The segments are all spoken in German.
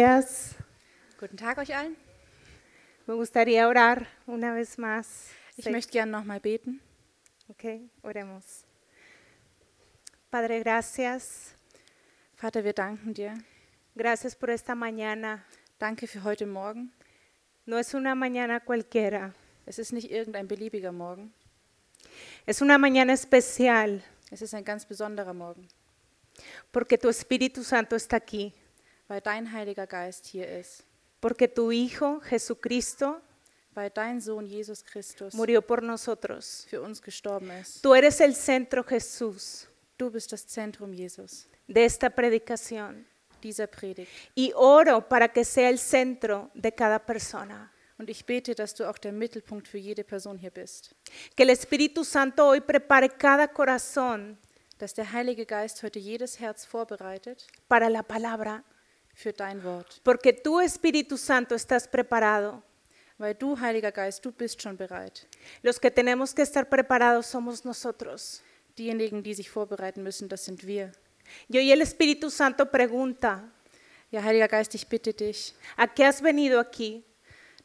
días. Guten Tag euch allen. Me gustaría orar una vez más. Ich Sí, möchte gerne nochmal beten. ok, oremos. Padre, gracias. Vater, wir danken dir. Gracias por esta mañana. Danke für heute Morgen. No es una mañana cualquiera. Es ist nicht irgendein beliebiger Morgen. Es una mañana especial Es ist ein ganz besonderer Morgen, porque tu Espíritu Santo está aquí. Weil dein Heiliger Geist hier ist. Porque tu Hijo, Jesucristo, Weil dein Sohn Jesus Christus murió por nosotros. für uns gestorben ist. Tú eres el centro, Jesús, Du bist das Zentrum, Jesus, de esta predicación. dieser Predigt. Y oro para que sea el centro de cada persona. Und ich bete, dass du auch der Mittelpunkt für jede Person hier bist. Que el Espíritu Santo hoy prepare cada corazón Dass der Heilige Geist heute jedes Herz vorbereitet para la palabra. Für dein Wort. Porque tú, Espíritu Santo, estás preparado. Weil du, Heiliger Geist, du bist schon bereit. Los que tenemos que estar preparados somos nosotros. Diejenigen, die sich vorbereiten müssen, das sind wir. Y hoy el Espíritu Santo pregunta, Ja, Heiliger Geist, ich bitte dich, ¿a qué has venido aquí?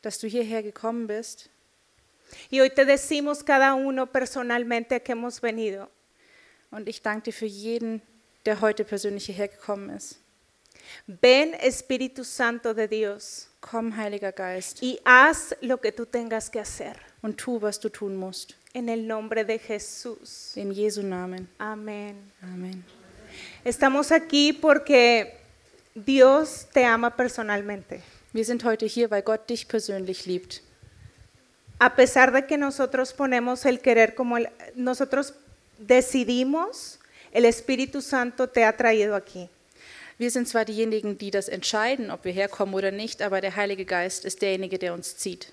dass du hierher gekommen bist. Y hoy te decimos cada uno personalmente a qué hemos venido. Und ich danke dir für jeden, der heute persönlich hierher gekommen ist. Ven, Espíritu Santo de Dios, Komm, Heiliger Geist, y haz lo que tú tengas que hacer. und tu, was du tun musst. En el nombre de Jesús. In Jesu Namen. Amén. Amen. Estamos aquí porque Dios te ama personalmente. Wir sind heute hier, weil Gott dich persönlich liebt. A pesar de que nosotros ponemos el querer como el, nosotros decidimos, el Espíritu Santo te ha traído aquí. Wir sind zwar diejenigen, die das entscheiden, ob wir herkommen oder nicht, aber der Heilige Geist ist derjenige, der uns zieht.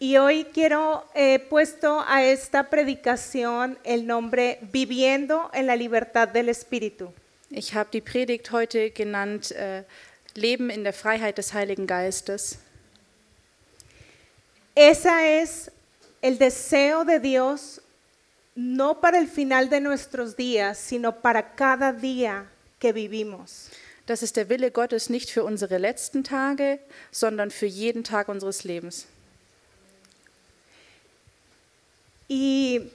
Y hoy quiero he puesto a esta predicación el nombre Viviendo en la libertad del Espíritu. Ich habe die Predigt heute genannt äh, Leben in der Freiheit des Heiligen Geistes. Esa es el deseo de Dios no para el final de nuestros días, sino para cada día que vivimos. Das ist der Wille Gottes nicht für unsere letzten Tage, sondern für jeden Tag unseres Lebens. Y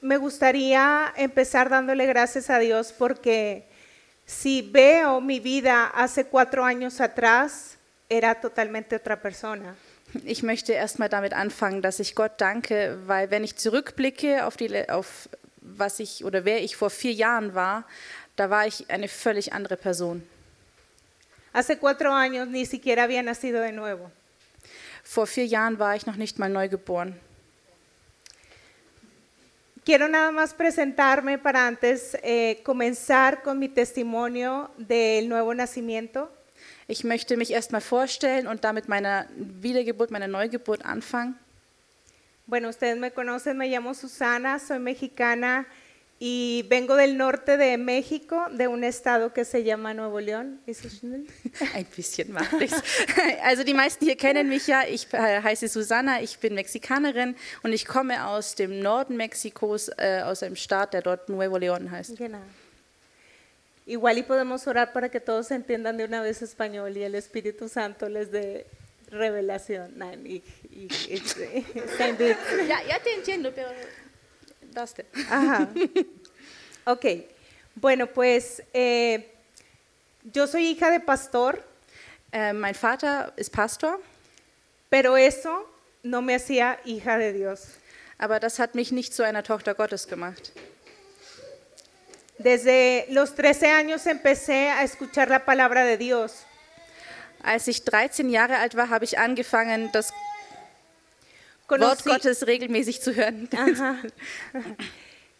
me gustaría empezar dándole gracias a Dios porque si veo mi vida hace cuatro años atrás, era totalmente otra persona. Ich möchte erstmal damit anfangen, dass ich Gott danke, weil wenn ich zurückblicke auf, die, auf was ich oder wer ich vor vier Jahren war, da war ich eine völlig andere Person. Hace cuatro años ni siquiera había nacido de nuevo. Vor vier Jahren war ich noch nicht mal neu geboren. Quiero nada más presentarme para antes eh, comenzar con mi testimonio del nuevo nacimiento. Ich möchte mich erstmal vorstellen und damit meiner Wiedergeburt, meiner Neugeburt anfangen. Bueno, ustedes me conocen, me llamo Susana, soy mexicana y vengo del norte de México, de un estado que se llama Nuevo León. Ein bisschen mache ich's. Also die meisten hier kennen mich ja. Ich äh, heiße Susanna, ich bin Mexikanerin und ich komme aus dem Norden Mexikos, äh, aus einem Staat, der dort Nuevo León heißt. Genau. Igual y podemos orar para que todos entiendan de una vez español y el Espíritu Santo les dé revelación. Nein, ich, ich, ich, ja, te entiendo, denn. Ajá. Ok. Bueno, pues eh, yo soy hija de pastor, Äh, mein Vater ist Pastor, pero eso no me hacía hija de Dios. aber das hat mich nicht zu einer Tochter Gottes gemacht. Desde los 13 años empecé a escuchar la palabra de Dios. Als ich 13 Jahre alt war, habe ich angefangen, das Wort Gottes regelmäßig zu hören. Ajá.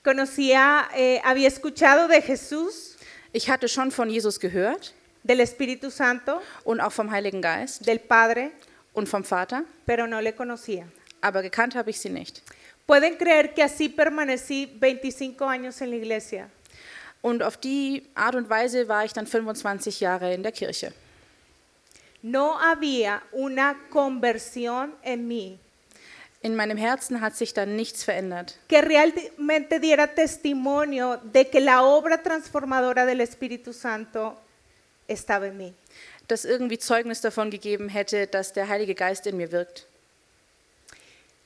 Conocía, eh, había escuchado de Jesús, Ich hatte schon von Jesus gehört del Espíritu Santo, und auch vom Heiligen Geist del Padre, und vom Vater, pero no le conocía. aber gekannt habe ich sie nicht. Pueden creer que así permanecí 25 años en la iglesia. Und auf die Art und Weise war ich dann 25 Jahre in der Kirche. No había una conversión en mí In meinem Herzen hat sich dann nichts verändert, que realmente diera testimonio de que la obra transformadora del Espíritu Santo estaba en mí. das irgendwie Zeugnis davon gegeben hätte, dass der Heilige Geist in mir wirkt.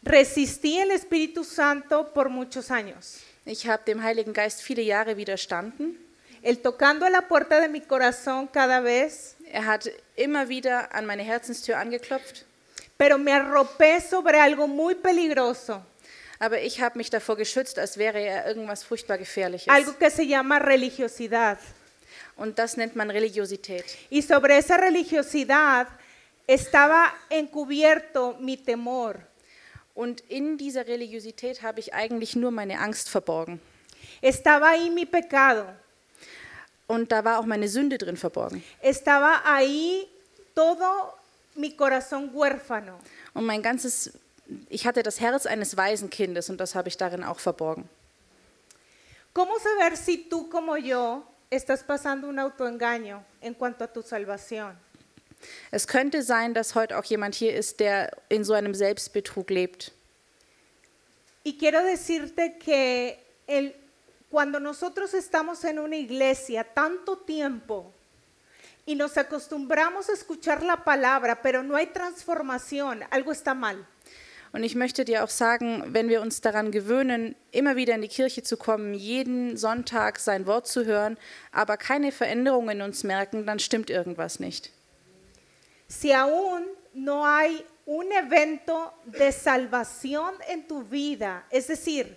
Resistí el Espíritu Santo por muchos años. Ich habe dem Heiligen Geist viele Jahre widerstanden. El tocando a la puerta de mi corazón cada vez, Er hat immer wieder an meine Herzenstür angeklopft, pero me arropé sobre algo muy peligroso, aber ich habe mich davor geschützt, als wäre er irgendwas furchtbar Gefährliches. algo que se llama religiosidad. Und das nennt man Religiosität. Y sobre esa religiosidad estaba encubierto mi temor. Und in dieser Religiosität habe ich eigentlich nur meine Angst verborgen. Estaba ahí mi pecado. Und da war auch meine Sünde drin verborgen. Estaba ahí todo mi corazón huérfano. Und mein ganzes, ich hatte das Herz eines Waisenkindes und das habe ich darin auch verborgen. ¿Cómo saber si tú como yo estás pasando un autoengaño en cuanto a tu salvación? Es könnte sein, dass heute auch jemand hier ist, der in so einem Selbstbetrug lebt. Y quiero decirte que el- cuando nosotros estamos en una iglesia tanto tiempo y nos acostumbramos a escuchar la palabra, pero no hay transformación, algo está mal. Und ich möchte dir auch sagen, wenn wir uns daran gewöhnen, immer wieder in die Kirche zu kommen, jeden Sonntag sein Wort zu hören, aber keine Veränderung in uns merken, dann stimmt irgendwas nicht. Si aún no hay un evento de salvación en tu vida, es decir,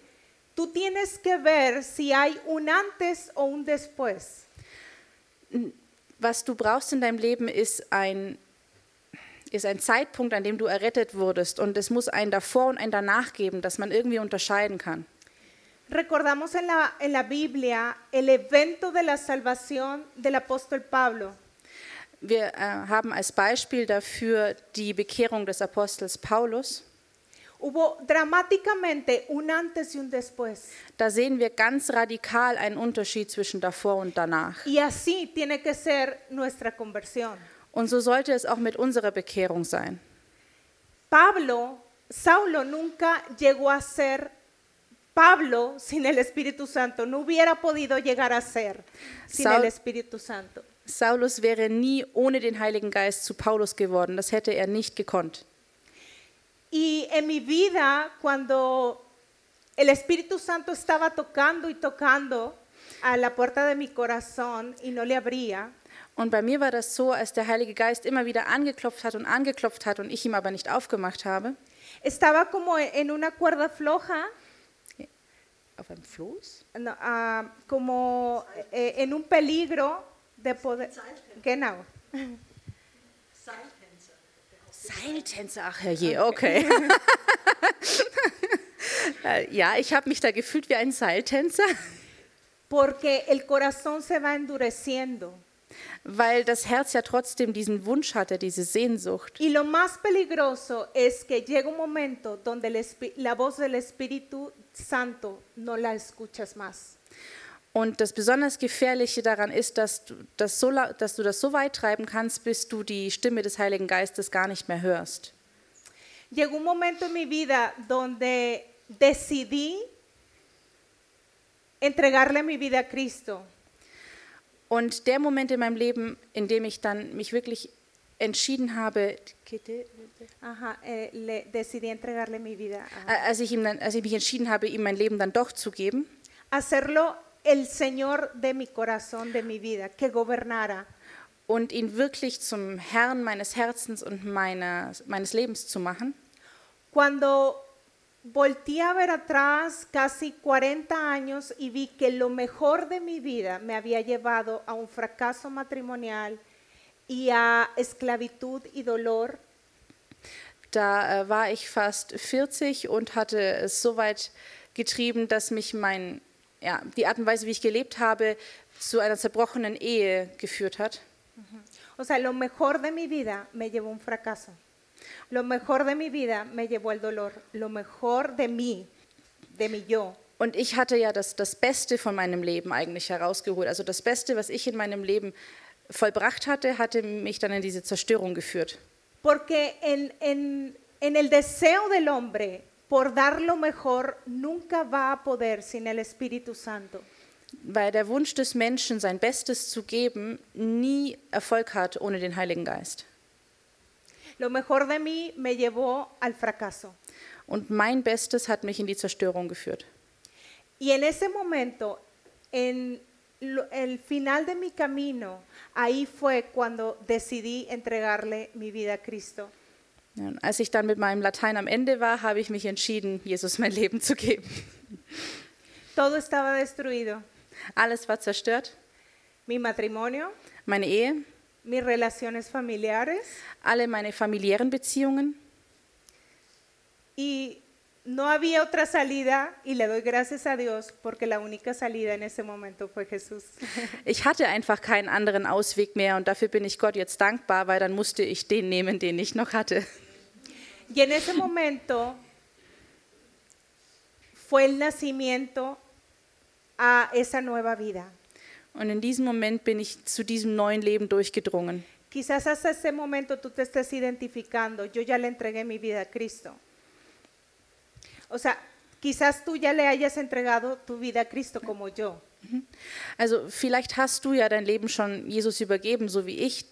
tú tienes que ver si hay un antes o un después. Was du brauchst in deinem Leben ist ein, ist ein Zeitpunkt, an dem du errettet wurdest. Und es muss ein davor und ein danach geben, dass man irgendwie unterscheiden kann. Recordamos en la, en la Biblia el evento de la salvación del apóstol Pablo. Wir äh, haben als Beispiel dafür die Bekehrung des Apostels Paulus. Hubo dramáticamente un antes y un después. Da sehen wir ganz radikal einen Unterschied zwischen davor und danach. Y así tiene que ser nuestra conversión. Und so sollte es auch mit unserer Bekehrung sein. Pablo, Saulo nunca llegó a ser Pablo sin el Espíritu Santo. No hubiera podido llegar a ser sin Saul- el Espíritu Santo. Saulus wäre nie ohne den Heiligen Geist zu Paulus geworden. Das hätte er nicht gekonnt. Y en mi vida, cuando el Espíritu Santo estaba tocando y tocando a la puerta de mi corazón y no le abría, Und bei mir war das so, als der Heilige Geist immer wieder angeklopft hat und angeklopft hat und ich ihm aber nicht aufgemacht habe. estaba como en una cuerda floja, Auf einem Floß? no, ah, como eh, en un peligro de poder. Genau. Seiltänzer, ach herrje, okay. Äh, ja, ich habe mich da gefühlt wie ein Seiltänzer, Porque el corazón se va endureciendo. weil das Herz ja trotzdem diesen Wunsch hatte, diese Sehnsucht. Y lo más peligroso es que llega un momento donde la voz del Espíritu Santo no la escuchas más. Und das besonders Gefährliche daran ist, dass du, das so, dass du das so weit treiben kannst, bis du die Stimme des Heiligen Geistes gar nicht mehr hörst. Llegó un momento en mi vida donde decidí entregarle mi vida a Cristo. Und der Moment in meinem Leben, in dem ich dann mich wirklich entschieden habe, Ajá, eh, le- decidí entregarle mi vida a, als ich, ihm dann, als ich mich entschieden habe, ihm mein Leben dann doch zu geben hacerlo el Señor de mi corazón, de mi vida, que gobernara. und ihn wirklich zum Herrn meines Herzens und meines, meines Lebens zu machen. Cuando volteé a ver atrás casi 40 años y vi que lo mejor de mi vida me había llevado a un fracaso matrimonial y a esclavitud y dolor, Da äh, war ich fast 40 und hatte es so weit getrieben, dass mich mein, ja, die Art und Weise, wie ich gelebt habe, zu einer zerbrochenen Ehe geführt hat. o sea, lo mejor de mi vida me llevó a un fracaso. Lo mejor de mi vida me llevó al dolor. Lo mejor de mí, de mi yo, Und ich hatte ja das, das Beste von meinem Leben eigentlich herausgeholt. Also das Beste, was ich in meinem Leben vollbracht hatte, hatte mich dann in diese Zerstörung geführt. Porque en, en- en el deseo del hombre por dar lo mejor nunca va a poder sin el Espíritu Santo. weil der Wunsch des Menschen, sein Bestes zu geben, nie Erfolg hat ohne den Heiligen Geist. Lo mejor de mí me llevó al fracaso. Und mein Bestes hat mich in die Zerstörung geführt. Y en ese momento, en el final de mi camino, ahí fue cuando decidí entregarle mi vida a Cristo. Ja, als ich dann mit meinem Latein am Ende war, habe ich mich entschieden, Jesus mein Leben zu geben. Todo estaba destruido. Alles war zerstört. Mi matrimonio, Meine Ehe, mis relaciones familiares alle meine familiären Beziehungen. y no había otra salida y le doy gracias a Dios porque la única salida en ese momento fue Jesús. Ich hatte einfach keinen anderen Ausweg mehr und dafür bin ich Gott jetzt dankbar, weil dann musste ich den nehmen, den ich noch hatte. Y en ese momento fue el nacimiento a esa nueva vida. Und in diesem Moment bin ich zu diesem neuen Leben durchgedrungen. Quizás hasta ese momento tú te estés identificando, yo ya le entregué mi vida a Cristo. O sea, quizás tú ya le hayas entregado tu vida a Cristo como yo. Also vielleicht hast du ja dein Leben schon Jesus übergeben, so wie ich.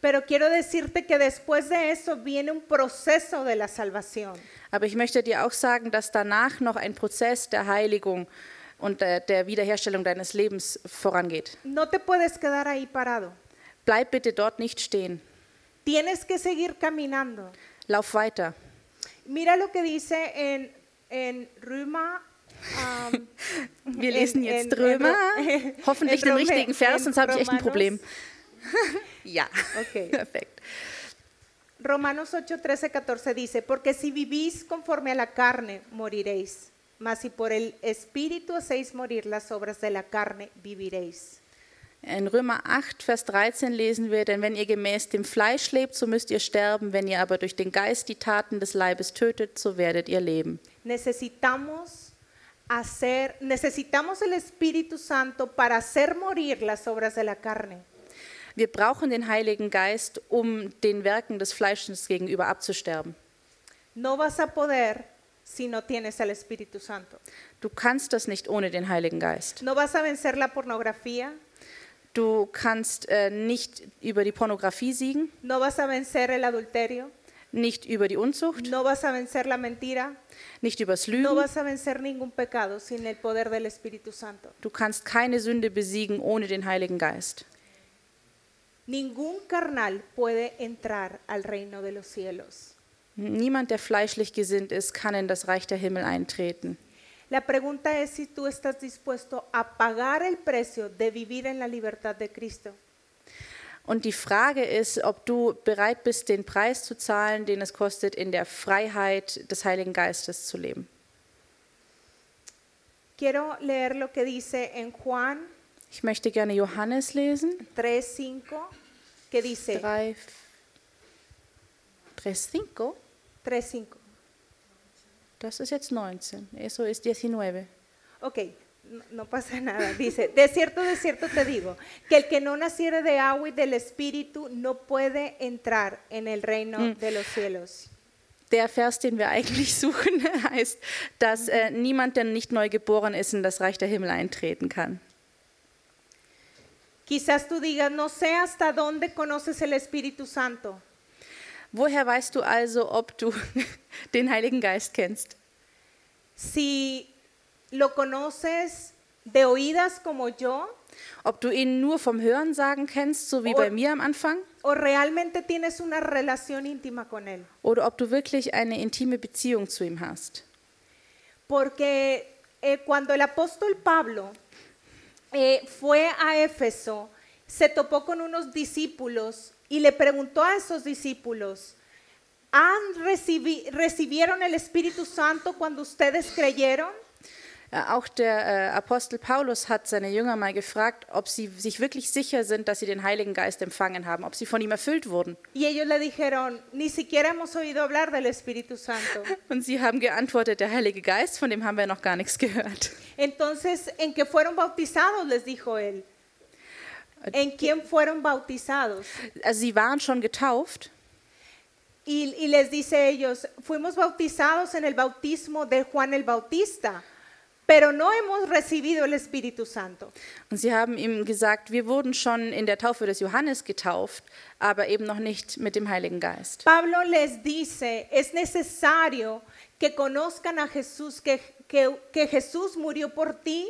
Pero quiero decirte que después de eso viene un proceso de la salvación. Aber ich möchte dir auch sagen, dass danach noch ein Prozess der Heiligung und der, der Wiederherstellung deines Lebens vorangeht. No te puedes quedar ahí parado. Bleib bitte dort nicht stehen. Tienes que seguir caminando. Lauf weiter. Mira lo que dice en, en Römer. ähm, Wir en- lesen jetzt Römer. Hoffentlich en den richtigen Vers, sonst habe ich echt ein Problem. Ja, Okay. perfekt. Romanos 8, 13, 14 dice, porque si vivís conforme a la carne, moriréis, mas si por el Espíritu hacéis morir las obras de la carne, viviréis. In Römer 8, Vers 13 lesen wir, denn wenn ihr gemäß dem Fleisch lebt, so müsst ihr sterben, wenn ihr aber durch den Geist die Taten des Leibes tötet, so werdet ihr leben. Necesitamos hacer, necesitamos el Espíritu Santo para hacer morir las obras de la carne. Wir brauchen den Heiligen Geist, um den Werken des Fleisches gegenüber abzusterben. No vas a poder si no tienes al Espíritu Santo. Du kannst das nicht ohne den Heiligen Geist. No vas a vencer la pornografía, Du kannst äh, nicht über die Pornografie siegen, no vas a vencer el adulterio, nicht über die Unzucht, no vas a vencer la mentira, nicht übers no Lügen. vas a vencer ningún pecado sin el poder del Espíritu Santo. Du kannst keine Sünde besiegen ohne den Heiligen Geist. Ningún carnal puede entrar al reino de los cielos. Niemand, der fleischlich gesinnt ist, kann in das Reich der Himmel eintreten. La pregunta es si tú estás dispuesto a pagar el precio de vivir en la libertad de Cristo. Und die Frage ist, ob du bereit bist, den Preis zu zahlen, den es kostet, in der Freiheit des Heiligen Geistes zu leben. Quiero leer lo que dice en Juan Ich möchte gerne Johannes lesen. 3:5, que dice 3, 3, 5. 3:5. Das ist jetzt 19. Eso ist 19. Ok, no, pasa nada. Dice, de cierto, de cierto te digo, que el que no naciere de agua y del Espíritu no puede entrar en el reino de los cielos. Der Vers, den wir eigentlich suchen, heißt, dass äh, niemand, der nicht neu geboren ist, in das Reich der Himmel eintreten kann. Quizás tú digas, no sé hasta dónde conoces el Espíritu Santo. Woher weißt du also, ob du den Heiligen Geist kennst? Si lo conoces de oídas como yo, Ob du ihn nur vom Hören sagen kennst, so wie Oh. bei mir am Anfang? o realmente tienes una relación íntima con Él. Oder ob du wirklich eine intime Beziehung zu ihm hast? Porque eh, cuando el apóstol Pablo eh, fue a Éfeso, se topó con unos discípulos y le preguntó a esos discípulos, ¿han recibi- ¿recibieron el Espíritu Santo cuando ustedes creyeron? Äh, Auch der äh, Apostel Paulus hat seine Jünger mal gefragt, ob sie sich wirklich sicher sind, dass sie den Heiligen Geist empfangen haben, ob sie von ihm erfüllt wurden. Und sie haben geantwortet, der Heilige Geist, von dem haben wir noch gar nichts gehört. Entonces, ¿en qué fueron bautizados? Les dijo él. ¿En quién fueron bautizados? Also sie waren schon getauft Y, y les dice ellos, fuimos bautizados en el bautismo de Juan el Bautista, pero no hemos recibido el Espíritu Santo. Und sie haben ihm gesagt, wir wurden schon in der Taufe des Johannes getauft, aber eben noch nicht mit dem Heiligen Geist. Pablo les dice, es necesario que conozcan a Jesús, que, que- que Jesús murió por ti,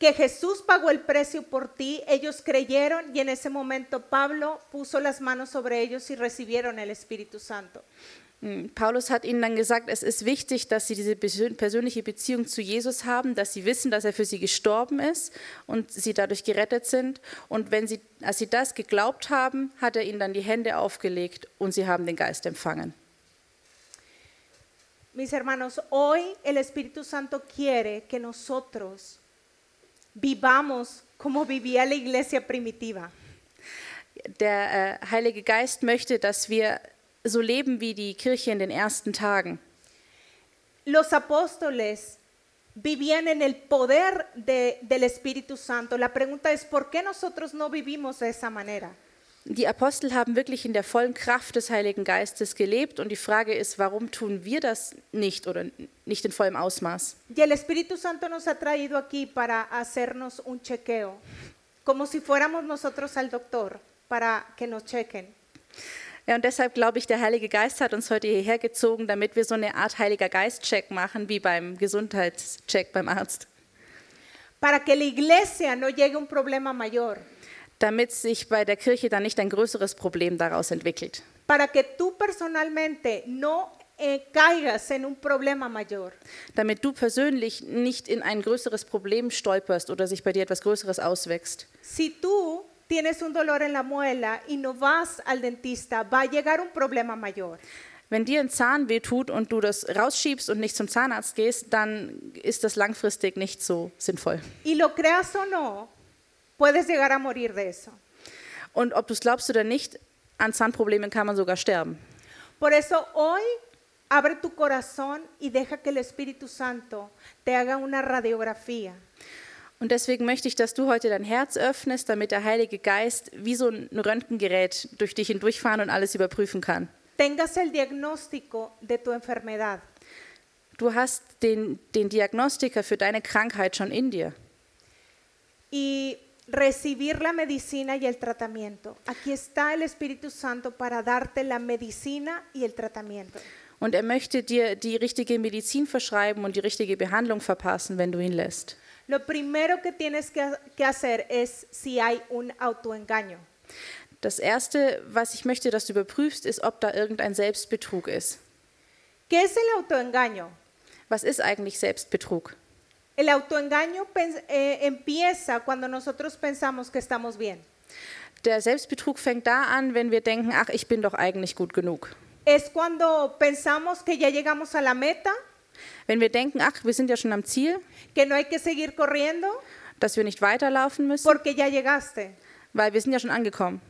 que Jesús pagó el precio por ti. Ellos creyeron y en ese momento Pablo puso las manos sobre ellos y recibieron el Espíritu Santo. Mm, Paulus hat ihnen dann gesagt, es ist wichtig, dass sie diese persön- persönliche Beziehung zu Jesus haben, dass sie wissen, dass er für sie gestorben ist und sie dadurch gerettet sind. Und wenn sie, als sie das geglaubt haben, hat er ihnen dann die Hände aufgelegt und sie haben den Geist empfangen. Mis hermanos, hoy el Espíritu Santo quiere que nosotros vivamos como vivía la iglesia primitiva. Der äh, Heilige Geist möchte, dass wir so leben wie die Kirche in den ersten Tagen. Los apóstoles vivían en el poder de- del Espíritu Santo. La pregunta es, ¿por qué nosotros no vivimos de esa manera? Die Apostel haben wirklich in der vollen Kraft des Heiligen Geistes gelebt und die Frage ist, warum tun wir das nicht oder nicht in vollem Ausmaß? Y el Espíritu Santo nos ha traído aquí para hacernos un chequeo, como si fuéramos nosotros al doctor para que nos chequen. Ja, und deshalb glaube ich, der Heilige Geist hat uns heute hierher gezogen, damit wir so eine Art Heiliger Geist-Check machen, wie beim Gesundheitscheck beim Arzt. Para que la iglesia no llegue un problema mayor. Damit sich bei der Kirche dann nicht ein größeres Problem daraus entwickelt. Para que tú personalmente no eh, caigas en un problema mayor. Damit du persönlich nicht in ein größeres Problem stolperst oder sich bei dir etwas Größeres auswächst. Si tú tienes un dolor en la muela y no vas al dentista, va a llegar un problema mayor. Wenn dir ein Zahn weh tut und du das rausschiebst und nicht zum Zahnarzt gehst, dann ist das langfristig nicht so sinnvoll. Y lo creas o no, puedes llegar a morir de eso. Und ob du es glaubst oder nicht, an Zahnproblemen kann man sogar sterben. Por eso hoy abre tu corazón y deja que el Espíritu Santo te haga una radiografía. Und deswegen möchte ich, dass du heute dein Herz öffnest, damit der Heilige Geist wie so ein Röntgengerät durch dich hindurchfahren und alles überprüfen kann. Tengas el diagnóstico de tu enfermedad. Du hast den, den Diagnostiker für deine Krankheit schon in dir. y recibir la medicina y el tratamiento. Aquí está el Espíritu Santo para darte la medicina y el tratamiento. Und er möchte dir die richtige Medizin verschreiben und die richtige Behandlung verpassen, wenn du ihn lässt. Lo primero que tienes que, que hacer es si hay un autoengaño. Das Erste, was ich möchte, dass du überprüfst, ist, ob da irgendein Selbstbetrug ist. ¿Qué es el autoengaño? Was ist eigentlich Selbstbetrug? El autoengaño eh, empieza cuando nosotros pensamos que estamos bien. Der Selbstbetrug fängt da an, wenn wir denken, ach, ich bin doch eigentlich gut genug. Es cuando pensamos que ya llegamos a la meta, Wenn wir denken, ach, wir sind ja schon am Ziel, que no hay que seguir corriendo dass wir nicht weiterlaufen müssen, porque ya llegaste. weil wir sind ja schon angekommen.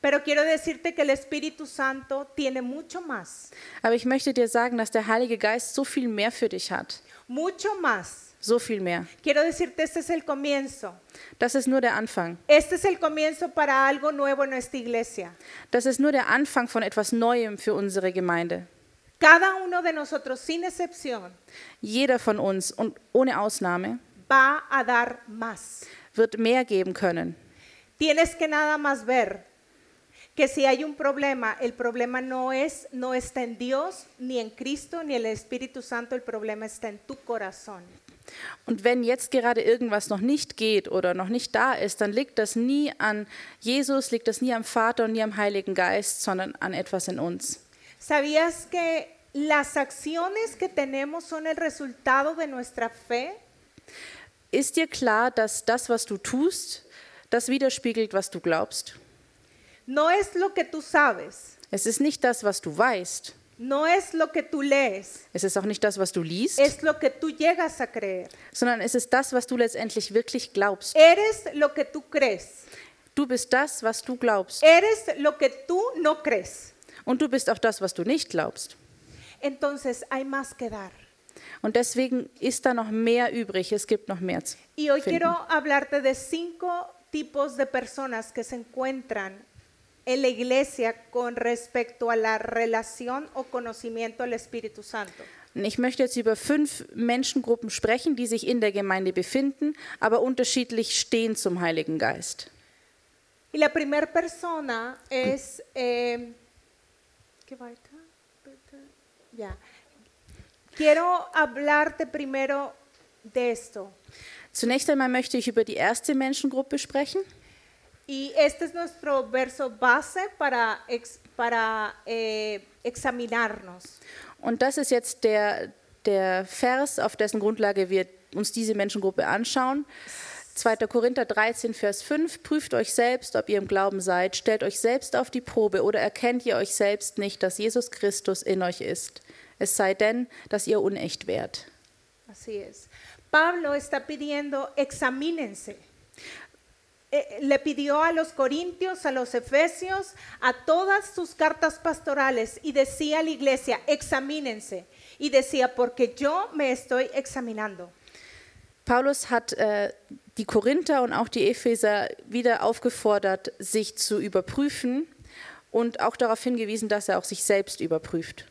Pero quiero decirte que el Espíritu Santo tiene mucho más, Aber ich möchte dir sagen, dass der Heilige Geist so viel mehr für dich hat. mucho más. So viel mehr. Quiero decirte, este es el comienzo. Das ist nur der Anfang. Este es el comienzo para algo nuevo en nuestra iglesia. Das ist nur der Anfang von etwas Neuem für unsere Gemeinde. Cada uno de nosotros, sin excepción, Jeder von uns und ohne Ausnahme va a dar más. wird mehr geben können. Tienes que nada más ver que si hay un problema, el problema no es no está en Dios, ni en Cristo, ni en el Espíritu Santo, el problema está en tu corazón. Und wenn jetzt gerade irgendwas noch nicht geht oder noch nicht da ist, dann liegt das nie an Jesus, liegt das nie am Vater und nie am Heiligen Geist, sondern an etwas in uns. ¿Sabías que las acciones que tenemos son el resultado de nuestra fe? Ist dir klar, dass das, was du tust, das widerspiegelt, was du glaubst? No es lo que tú sabes, Es ist nicht das, was du weißt. no es lo que tú lees, Es ist auch nicht das, was du liest, es lo que tú llegas a creer. sondern es ist das, was du letztendlich wirklich glaubst. Eres lo que tú crees, Du bist das, was du glaubst. eres lo que tú no crees. Und du bist auch das, was du nicht glaubst. Entonces hay más que dar. Und deswegen ist da noch mehr übrig. Es gibt noch mehr. zu Y hoy finden. quiero hablarte de cinco tipos de personas que se encuentran en la iglesia con respecto a la relación o conocimiento del Espíritu Santo. Ich möchte jetzt über fünf Menschengruppen sprechen, die sich in der Gemeinde befinden, aber unterschiedlich stehen zum Heiligen Geist. Y la primera persona es... eh, ¿Qué weiter? Bitte. Ya. Quiero hablarte primero de esto. Zunächst einmal möchte ich über die erste Menschengruppe sprechen. Y este es nuestro verso base para, ex- para eh, examinarnos. Und das ist jetzt der, der Vers, auf dessen Grundlage wir uns diese Menschengruppe anschauen. 2. Korinther 13, Vers 5. Prüft euch selbst, ob ihr im Glauben seid. Stellt euch selbst auf die Probe oder erkennt ihr euch selbst nicht, dass Jesus Christus in euch ist. Es sei denn, dass ihr unecht wärt. Así es. Pablo está pidiendo, examínense. Eh, le pidió a los corintios, a los efesios, a todas sus cartas pastorales y decía a la iglesia, examínense. Y decía, porque yo me estoy examinando. Paulus hat äh, die Korinther und auch die Epheser wieder aufgefordert, sich zu überprüfen und auch darauf hingewiesen, dass er auch sich selbst überprüft.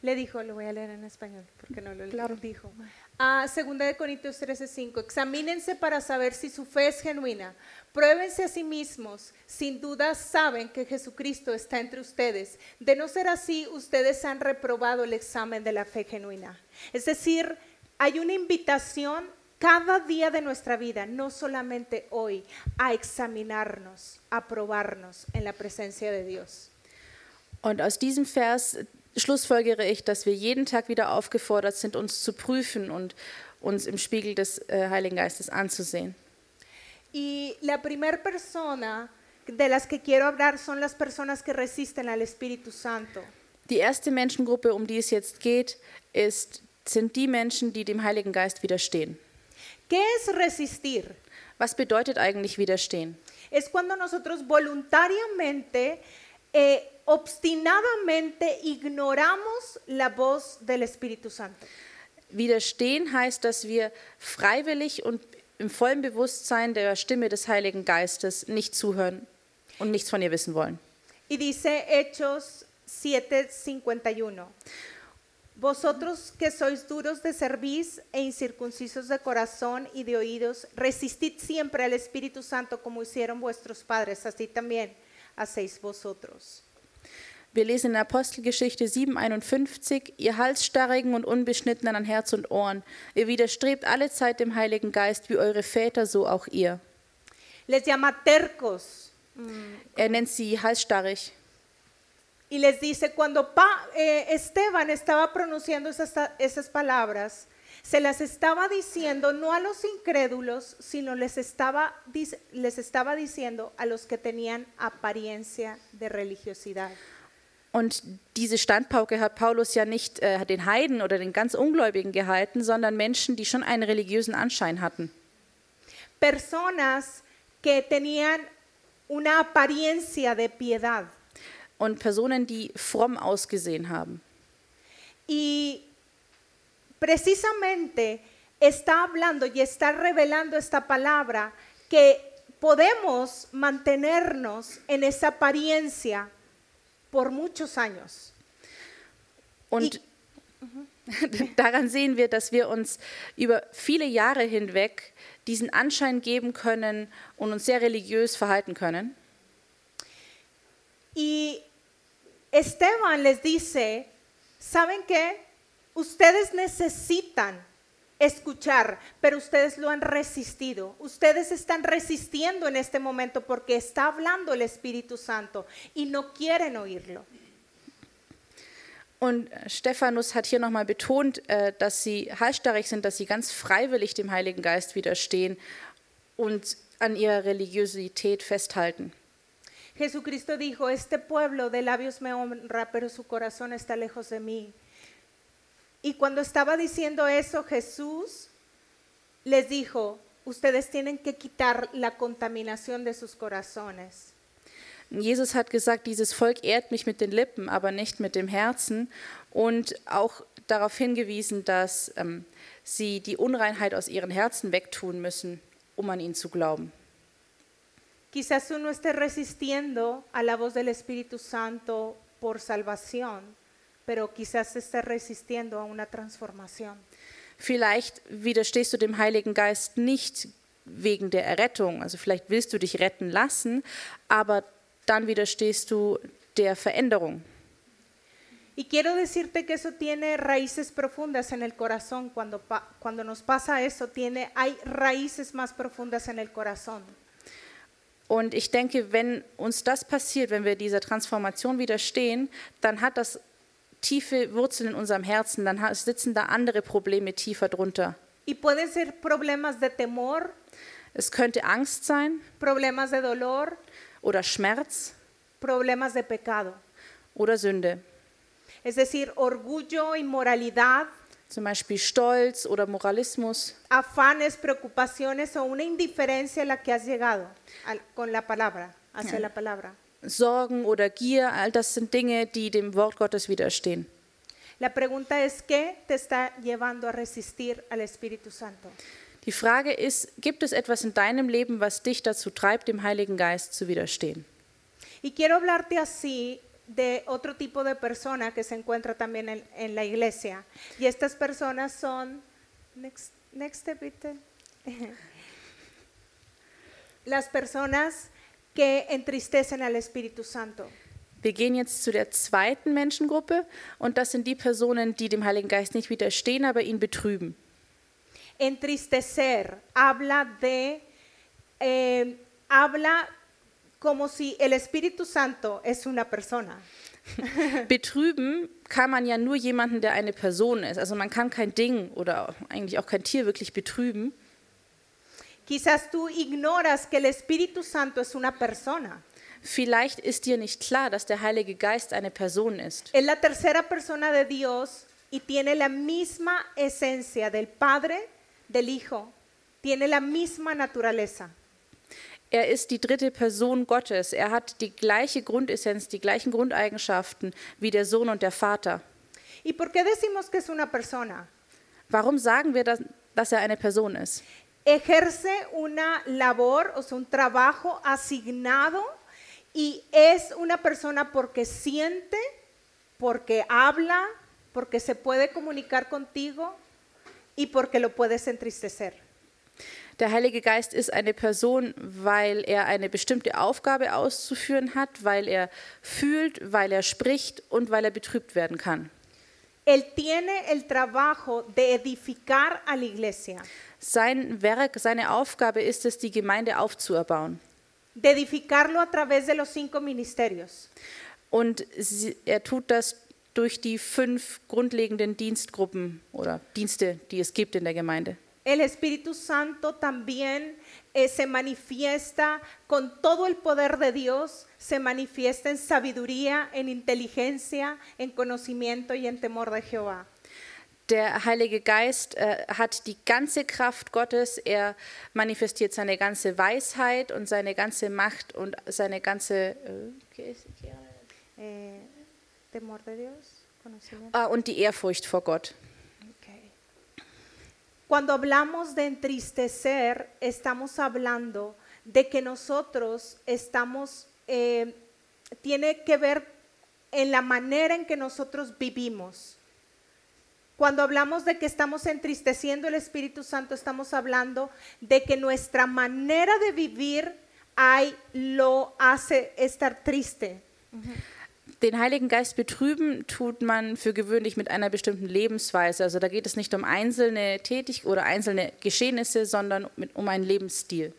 Le dijo, lo voy a leer en español, porque no lo Claro. dijo. Ah, segunda de Corintios 13:5. Examínense para saber si su fe es genuina. Pruébense a sí mismos. Sin duda saben que Jesucristo está entre ustedes. De no ser así, ustedes han reprobado el examen de la fe genuina. Es decir, hay una invitación cada día de nuestra vida, no solamente hoy, a examinarnos, a probarnos en la presencia de Dios. Und aus diesem Vers schlussfolgere ich, dass wir jeden Tag wieder aufgefordert sind, uns zu prüfen und uns im Spiegel des äh, Heiligen Geistes anzusehen. Y la primera persona de las que quiero hablar son las personas que resisten al Espíritu Santo. Die erste Menschengruppe, um die es jetzt geht, ist, sind die Menschen, die dem Heiligen Geist widerstehen. ¿Qué es resistir? Was bedeutet eigentlich widerstehen? Es cuando nosotros voluntariamente, eh, obstinadamente ignoramos la voz del Espíritu Santo. Widerstehen heißt, dass wir freiwillig und im vollen Bewusstsein der Stimme des Heiligen Geistes nicht zuhören und nichts von ihr wissen wollen. Y dice Hechos 7:51. Vosotros que sois duros de cerviz e incircuncisos de corazón y de oídos, resistid siempre al Espíritu Santo como hicieron vuestros padres, así también hacéis vosotros. Wir lesen in Apostelgeschichte 7,51, ihr Halsstarrigen und Unbeschnittenen an Herz und Ohren, ihr widerstrebt alle Zeit dem Heiligen Geist, wie eure Väter, so auch ihr. Les llama tercos Er nennt sie halsstarrig. Y les dice, cuando Pa- eh, Esteban estaba pronunciando esas, esas palabras, se las estaba diciendo no a los incrédulos, sino les estaba, les estaba diciendo a los que tenían apariencia de religiosidad. Und diese Standpauke hat Paulus ja nicht äh, den Heiden oder den ganz Ungläubigen gehalten, sondern Menschen, die schon einen religiösen Anschein hatten. Personas que tenían una apariencia de piedad. Und Personen, die fromm ausgesehen haben. Y precisamente está hablando y está revelando esta palabra que podemos mantenernos en esa apariencia por muchos años. Und daran sehen wir, dass wir uns über viele Jahre hinweg diesen Anschein geben können und uns sehr religiös verhalten können. Y Esteban les dice, ¿saben qué? Ustedes necesitan escuchar, pero ustedes lo han resistido. Ustedes están resistiendo en este momento porque está hablando el Espíritu Santo y no quieren oírlo. Und Stephanus hat hier nochmal betont, äh, dass sie halsstarrig sind, dass sie ganz freiwillig dem Heiligen Geist widerstehen und an ihrer Religiosität festhalten. Jesucristo dijo, este pueblo de labios me honra, pero su corazón está lejos de mí. Y cuando estaba diciendo eso, Jesús les dijo, ustedes tienen que quitar la contaminación de sus corazones. Jesus hat gesagt, dieses Volk ehrt mich mit den Lippen, aber nicht mit dem Herzen und auch darauf hingewiesen, dass ähm, sie die Unreinheit aus ihren Herzen wegtun müssen, um an ihn zu glauben. Quizás tú no estés resistiendo a la voz del Espíritu Santo por salvación, pero quizás te estés resistiendo a una transformación. Vielleicht widerstehst du dem Heiligen Geist nicht wegen der Errettung, also vielleicht willst du dich retten lassen, aber dann widerstehst du der Veränderung. Y quiero decirte que eso tiene raíces profundas en el corazón. Cuando, cuando nos pasa eso, tiene, hay raíces más profundas en el corazón. Und ich denke, wenn uns das passiert, wenn wir dieser Transformation widerstehen, dann hat das tiefe Wurzeln in unserem Herzen, dann sitzen da andere Probleme tiefer drunter. Y pueden ser problemas de temor, Es könnte Angst sein problemas de dolor, oder Schmerz problemas de pecado. oder Sünde. Es decir, orgullo, inmoralidad, Zum Beispiel Stolz oder Moralismus, afanes, preocupaciones o una indiferencia a la que has llegado al- con la palabra, hacia Ja. la palabra. Sorgen oder Gier, all das sind Dinge, die dem Wort Gottes widerstehen. La pregunta es, ¿qué te está llevando a resistir al Espíritu Santo? Die Frage ist, gibt es etwas in deinem Leben, was dich dazu treibt, dem Heiligen Geist zu widerstehen? Y quiero hablarte así de otro tipo de persona que se encuentra también en, en la iglesia. Y estas personas son, next, next step, bitte. las personas que entristecen al Espíritu Santo. Wir gehen jetzt zu der zweiten Menschengruppe und das sind die Personen, die dem Heiligen Geist nicht widerstehen, aber ihn betrüben. Entristecer habla de, eh, habla como si el Espíritu Santo es una persona. Betrüben kann man ja nur jemanden, der eine Person ist. Also man kann kein Ding oder eigentlich auch kein Tier wirklich betrüben. Quizás tú ignoras que el Espíritu Santo es una persona. Vielleicht ist dir nicht klar, dass der Heilige Geist eine Person ist. Es la tercera persona de Dios y tiene la misma esencia del Padre, del Hijo, tiene la misma naturaleza. Er ist die dritte Person Gottes. Er hat die gleiche Grundessenz, die gleichen Grundeigenschaften wie der Sohn und der Vater. ¿Y por qué decimos que es una persona? Warum sagen wir, dass, dass er eine Person ist? Ejerce una labor, o sea, un trabajo asignado y es una persona porque siente, porque habla, porque se puede comunicar contigo y porque lo puedes entristecer. Der Heilige Geist ist eine Person, weil er eine bestimmte Aufgabe auszuführen hat, weil er fühlt, weil er spricht und weil er betrübt werden kann. Él tiene el trabajo de edificar a la iglesia, Sein Werk, seine Aufgabe ist es, die Gemeinde aufzuerbauen. de edificarlo a través de los cinco ministerios. Und sie, er tut das durch die fünf grundlegenden Dienstgruppen oder Dienste, die es gibt in der Gemeinde. El Espíritu Santo también eh, se manifiesta con todo el poder de Dios, se manifiesta en sabiduría, en inteligencia, en conocimiento y en temor de Jehová. Der Heilige Geist äh, hat die ganze Kraft Gottes, er manifestiert seine ganze Weisheit und seine ganze Macht und seine ganze äh. Eh, temor de Dios, conocimiento. ah, und die Ehrfurcht vor Gott. Cuando hablamos de entristecer, estamos hablando de que nosotros estamos, eh, tiene que ver en la manera en que nosotros vivimos. Cuando hablamos de que estamos entristeciendo el Espíritu Santo, estamos hablando de que nuestra manera de vivir lo hace estar triste. Den Heiligen Geist betrüben tut man für gewöhnlich mit einer bestimmten Lebensweise. Also da geht es nicht um einzelne Tätig oder einzelne Geschehnisse, sondern um einen Lebensstil.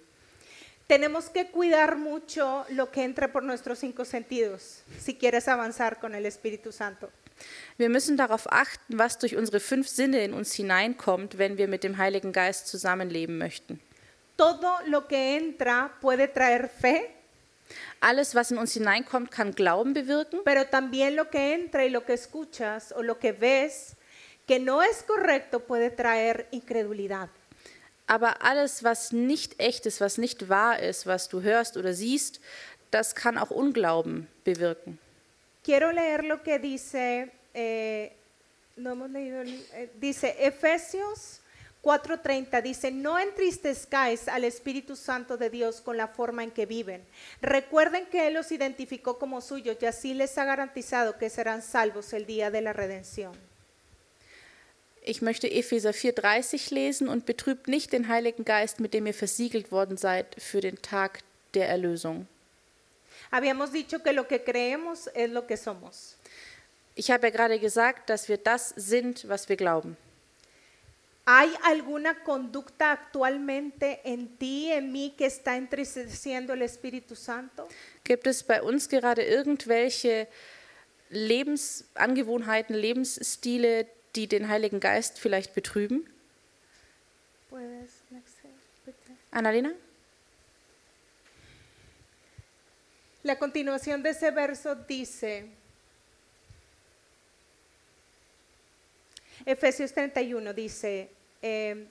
Tenemos que cuidar mucho lo que entra por nuestros cinco sentidos si quieres avanzar con el Espíritu Santo. Wir müssen darauf achten, was durch unsere fünf Sinne in uns hineinkommt, wenn wir mit dem Heiligen Geist zusammenleben möchten. Todo lo que entra puede traer fe, Alles, was in uns hineinkommt, kann Glauben bewirken, pero también lo que entra y lo que escuchas o lo que ves que no es correcto puede traer incredulidad. aber alles, was nicht echt ist, was nicht wahr ist, was du hörst oder siehst, das kann auch Unglauben bewirken. Quiero leer lo que dice, eh, no hemos leído, eh, dice Efesios 4:30 dice, no entristezcáis al Espíritu Santo de Dios con la forma en que viven. Recuerden que Él los identificó como suyos y así les ha garantizado que serán salvos el día de la redención. Ich möchte Epheser 4:30 lesen und betrübt nicht den Heiligen Geist, mit dem ihr versiegelt worden seid für den Tag der Erlösung. Habíamos dicho que lo que creemos es lo que somos. Ich habe ja gerade gesagt, dass wir das sind, was wir glauben. ¿Hay alguna conducta actualmente en ti, en mí, que está entristeciendo el Espíritu Santo? Gibt es bei uns gerade irgendwelche Lebensangewohnheiten, Lebensstile, die den Heiligen Geist vielleicht betrüben? Puedes, bitte. Annalena? La continuación de ese verso dice, Efesios 31 dice, eh,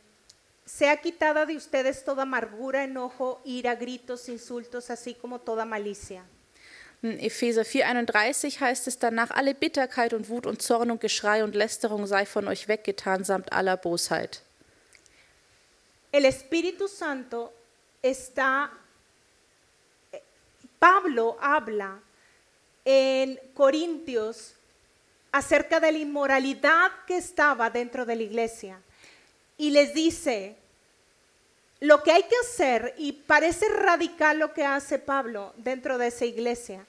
sea quitada de ustedes toda amargura, enojo, ira, gritos, insultos, así como toda malicia. In Epheser 4,31 heißt es danach: Alle Bitterkeit und Wut und Zorn und Geschrei und Lästerung sei von euch weggetan, samt aller Bosheit. El Espíritu Santo está, eh, Pablo habla en Corintios acerca de la inmoralidad que estaba dentro de la iglesia y les dice lo que hay que hacer y parece radical lo que hace Pablo dentro de esa iglesia.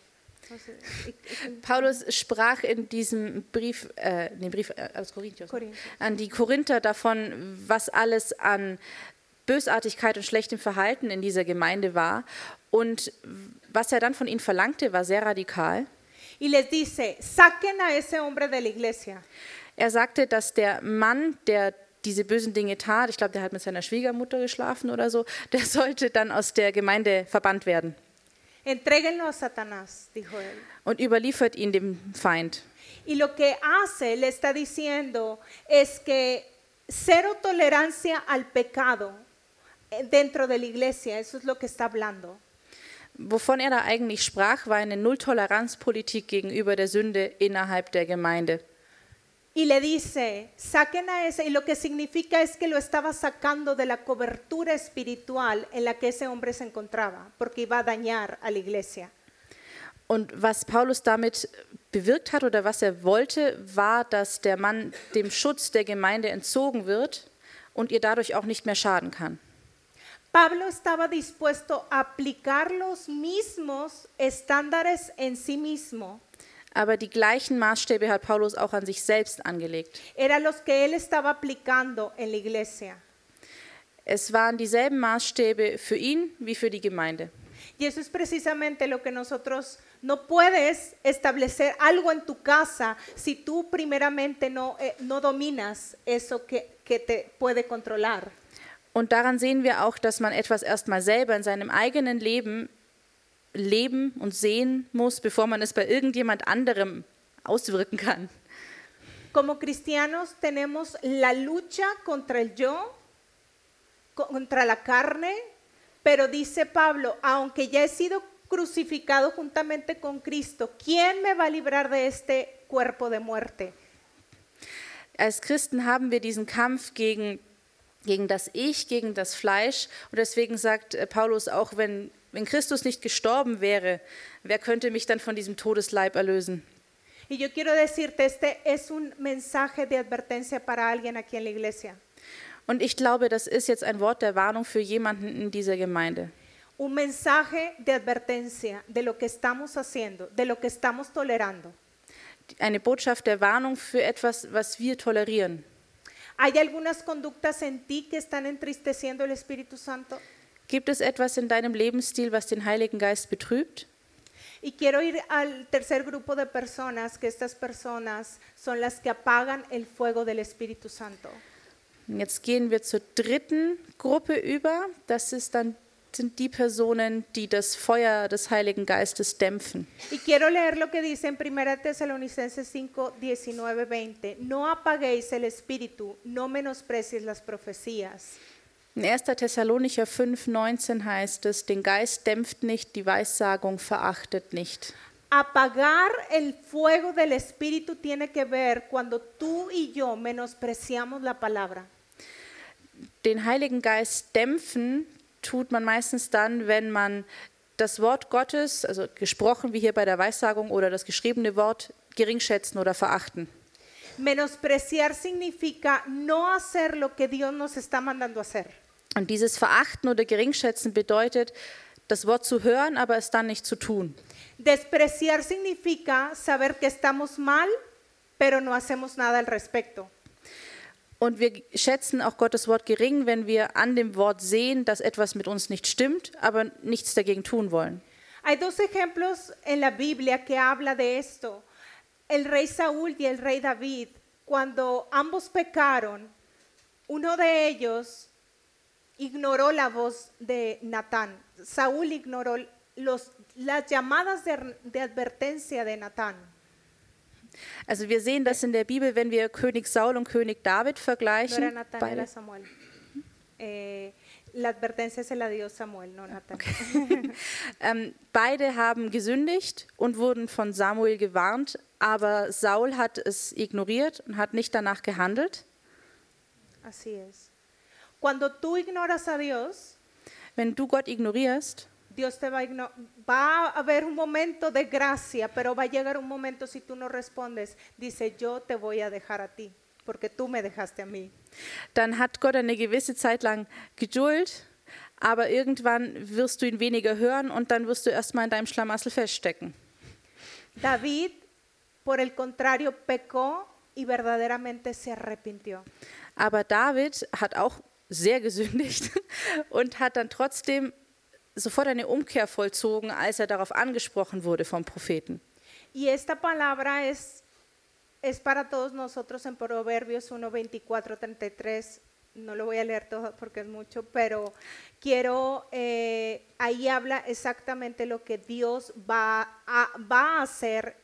Paulus sprach in diesem Brief, äh, den Brief äh, aus Korinthios, Korinther. an die Korinther davon, was alles an Bösartigkeit und schlechtem Verhalten in dieser Gemeinde war. Und was er dann von ihnen verlangte, war sehr radikal. Y les dice, saquen a ese hombre de la iglesia. Er sagte, dass der Mann, der diese bösen Dinge tat, ich glaube, der hat mit seiner Schwiegermutter geschlafen oder so, der sollte dann aus der Gemeinde verbannt werden Entréguenlo a Satanás, dijo él. und überliefert ihn dem Feind. Y lo que hace, le está diciendo, es que cero tolerancia al pecado eh, dentro de la iglesia. Eso es lo que está hablando. Wovon er da eigentlich sprach, war eine Nulltoleranzpolitik gegenüber der Sünde innerhalb der Gemeinde. Y le dice, saquen a ese, y lo que significa es que lo estaba sacando de la cobertura espiritual en la que ese hombre se encontraba, porque iba a dañar a la iglesia. Und was Paulus damit bewirkt hat oder was er wollte, war, dass der Mann dem Schutz der Gemeinde entzogen wird und ihr dadurch auch nicht mehr schaden kann. Pablo estaba dispuesto a aplicar los mismos estándares en sí mismo. Aber die gleichen Maßstäbe hat Paulus auch an sich selbst angelegt. Era los que él estaba aplicando en la iglesia. Es waren dieselben Maßstäbe für ihn wie für die Gemeinde. Y eso es precisamente lo que nosotros no puedes establecer algo en tu casa si tú primeramente no, eh, no dominas eso que, que te puede controlar. Und daran sehen wir auch, dass man etwas erstmal selber in seinem eigenen Leben leben und sehen muss, bevor man es bei irgendjemand anderem auswirken kann. Como cristianos tenemos la lucha contra el yo, co- contra la carne, pero dice Pablo, aunque ya he sido crucificado juntamente con Cristo, ¿quién me va a librar de este cuerpo de muerte? Als Christen haben wir diesen Kampf gegen, gegen das Ich, gegen das Fleisch. Und deswegen sagt äh, Paulus auch, wenn, wenn Christus nicht gestorben wäre, wer könnte mich dann von diesem Todesleib erlösen? Y yo quiero decirte, este es un mensaje de advertencia para alguien aquí en la iglesia. Und ich glaube, das ist jetzt ein Wort der Warnung für jemanden in dieser Gemeinde. Un mensaje de advertencia de lo que estamos haciendo, de lo que estamos tolerando. Eine Botschaft der Warnung für etwas, was wir tolerieren. ¿Hay algunas conductas en ti que están entristeciendo el Espíritu Santo? Gibt es etwas in deinem Lebensstil, was den Heiligen Geist betrübt? Y quiero ir al tercer grupo de personas, que estas personas son las que apagan el fuego del Espíritu Santo. Jetzt gehen wir zur dritten Gruppe über. Das ist dann, sind die Personen, die das Feuer des Heiligen Geistes dämpfen. Y quiero leer lo que dice en 1 Tesalonicenses 5, 19, 20. No apaguéis el espíritu, no menosprecies las profecías. In 1. Thessalonicher 5, 19 heißt es, den Geist dämpft nicht, die Weissagung verachtet nicht. Apagar el fuego del espíritu tiene que ver cuando tú y yo menospreciamos la palabra. den Heiligen Geist dämpfen tut man meistens dann, wenn man das Wort Gottes, also gesprochen wie hier bei der Weissagung oder das geschriebene Wort, geringschätzen oder verachten. Menospreciar significa no hacer lo que Dios nos está mandando hacer. Und dieses Verachten oder Geringschätzen bedeutet, das Wort zu hören, aber es dann nicht zu tun. Despreciar significa saber que estamos mal, pero no hacemos nada al respecto. Und wir schätzen auch Gottes Wort gering, wenn wir an dem Wort sehen, dass etwas mit uns nicht stimmt, aber nichts dagegen tun wollen. Hay dos ejemplos en la Biblia que habla de esto. El rey Saúl y el rey David, cuando ambos pecaron, uno de ellos ignoró la voz de Natán. Saúl ignoró los, las llamadas de, de advertencia de Natán. Also wir sehen das in der Bibel, wenn wir König Saul und König David No vergleichen. Beide- era Samuel. Eh, la advertencia se la dio Samuel, no Natán. Ähm, beide haben gesündigt und wurden von Samuel gewarnt, aber Saul hat es ignoriert und hat nicht danach gehandelt. Así es. Cuando tú ignoras a Dios, Wenn du Gott ignorierst, Dios te va a. Va a haber un momento de gracia, pero va a llegar un momento si tú no respondes. Dice, yo te voy a dejar a ti, porque tú me dejaste a mí. dann hat Gott eine gewisse Zeit lang Geduld, aber irgendwann wirst du ihn weniger hören und dann wirst du erstmal in deinem Schlamassel feststecken. David, por el contrario, pecó y verdaderamente se arrepintió. Aber David hat auch sehr gesündigt und hat dann trotzdem sofort eine Umkehr vollzogen, als er darauf angesprochen wurde vom Propheten. Y esta palabra es, es para todos nosotros en Proverbios 1, 24, 33. No lo voy a leer todo porque es mucho, pero quiero, eh, ahí habla exactamente lo que Dios va a, va a hacer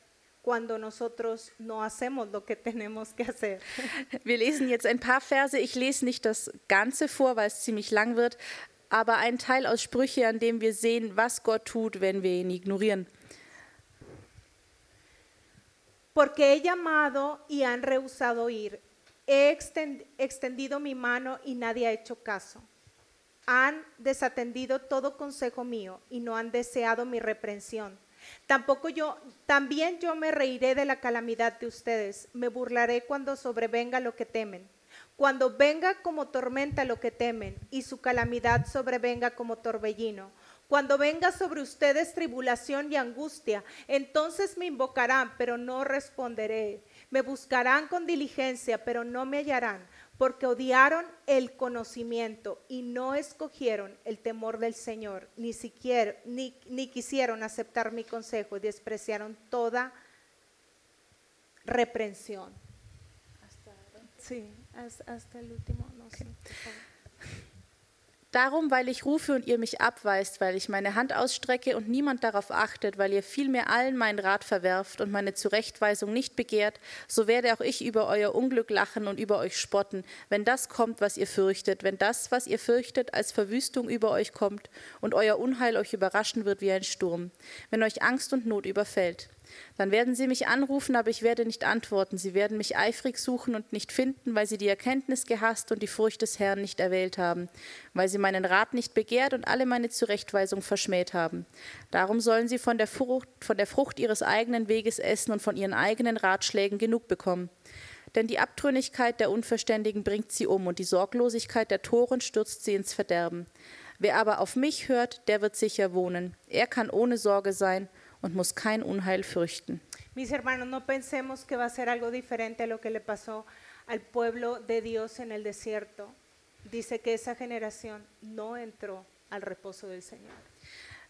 cuando nosotros no hacemos lo que tenemos que hacer. Wir lesen jetzt ein paar Verse. Ich lese nicht das Ganze vor, weil es ziemlich lang wird, aber ein Teil aus Sprüche, an dem wir sehen, was Gott tut, wenn wir ihn ignorieren. Porque he llamado y han rehusado ir. He exten- extendido mi mano y nadie ha hecho caso. Han desatendido todo consejo mío y no han deseado mi reprensión. Tampoco yo, también yo me reiré de la calamidad de ustedes. Me burlaré cuando sobrevenga lo que temen. Cuando venga como tormenta lo que temen y su calamidad sobrevenga como torbellino. Cuando venga sobre ustedes tribulación y angustia, entonces me invocarán, pero no responderé. Me buscarán con diligencia, pero no me hallarán, porque odiaron el conocimiento y no escogieron el temor del Señor, ni siquiera ni, ni quisieron aceptar mi consejo y despreciaron toda reprensión. Sí, hasta, hasta el último, no sé. Darum, weil ich rufe und ihr mich abweist, weil ich meine Hand ausstrecke und niemand darauf achtet, weil ihr vielmehr allen meinen Rat verwerft und meine Zurechtweisung nicht begehrt, so werde auch ich über euer Unglück lachen und über euch spotten, wenn das kommt, was ihr fürchtet, wenn das, was ihr fürchtet, als Verwüstung über euch kommt und euer Unheil euch überraschen wird wie ein Sturm, wenn euch Angst und Not überfällt. Dann werden sie mich anrufen, aber ich werde nicht antworten. Sie werden mich eifrig suchen und nicht finden, weil sie die Erkenntnis gehasst und die Furcht des Herrn nicht erwählt haben, weil sie meinen Rat nicht begehrt und alle meine Zurechtweisung verschmäht haben. Darum sollen sie von der Frucht, von der Frucht ihres eigenen Weges essen und von ihren eigenen Ratschlägen genug bekommen. Denn die Abtrünnigkeit der Unverständigen bringt sie um und die Sorglosigkeit der Toren stürzt sie ins Verderben. Wer aber auf mich hört, der wird sicher wohnen. Er kann ohne Sorge sein und muss kein Unheil fürchten. Mis hermanos, no pensemos que va a ser algo diferente a lo que le pasó al pueblo de Dios en el desierto. Dice que esa generación no entró al reposo del Señor.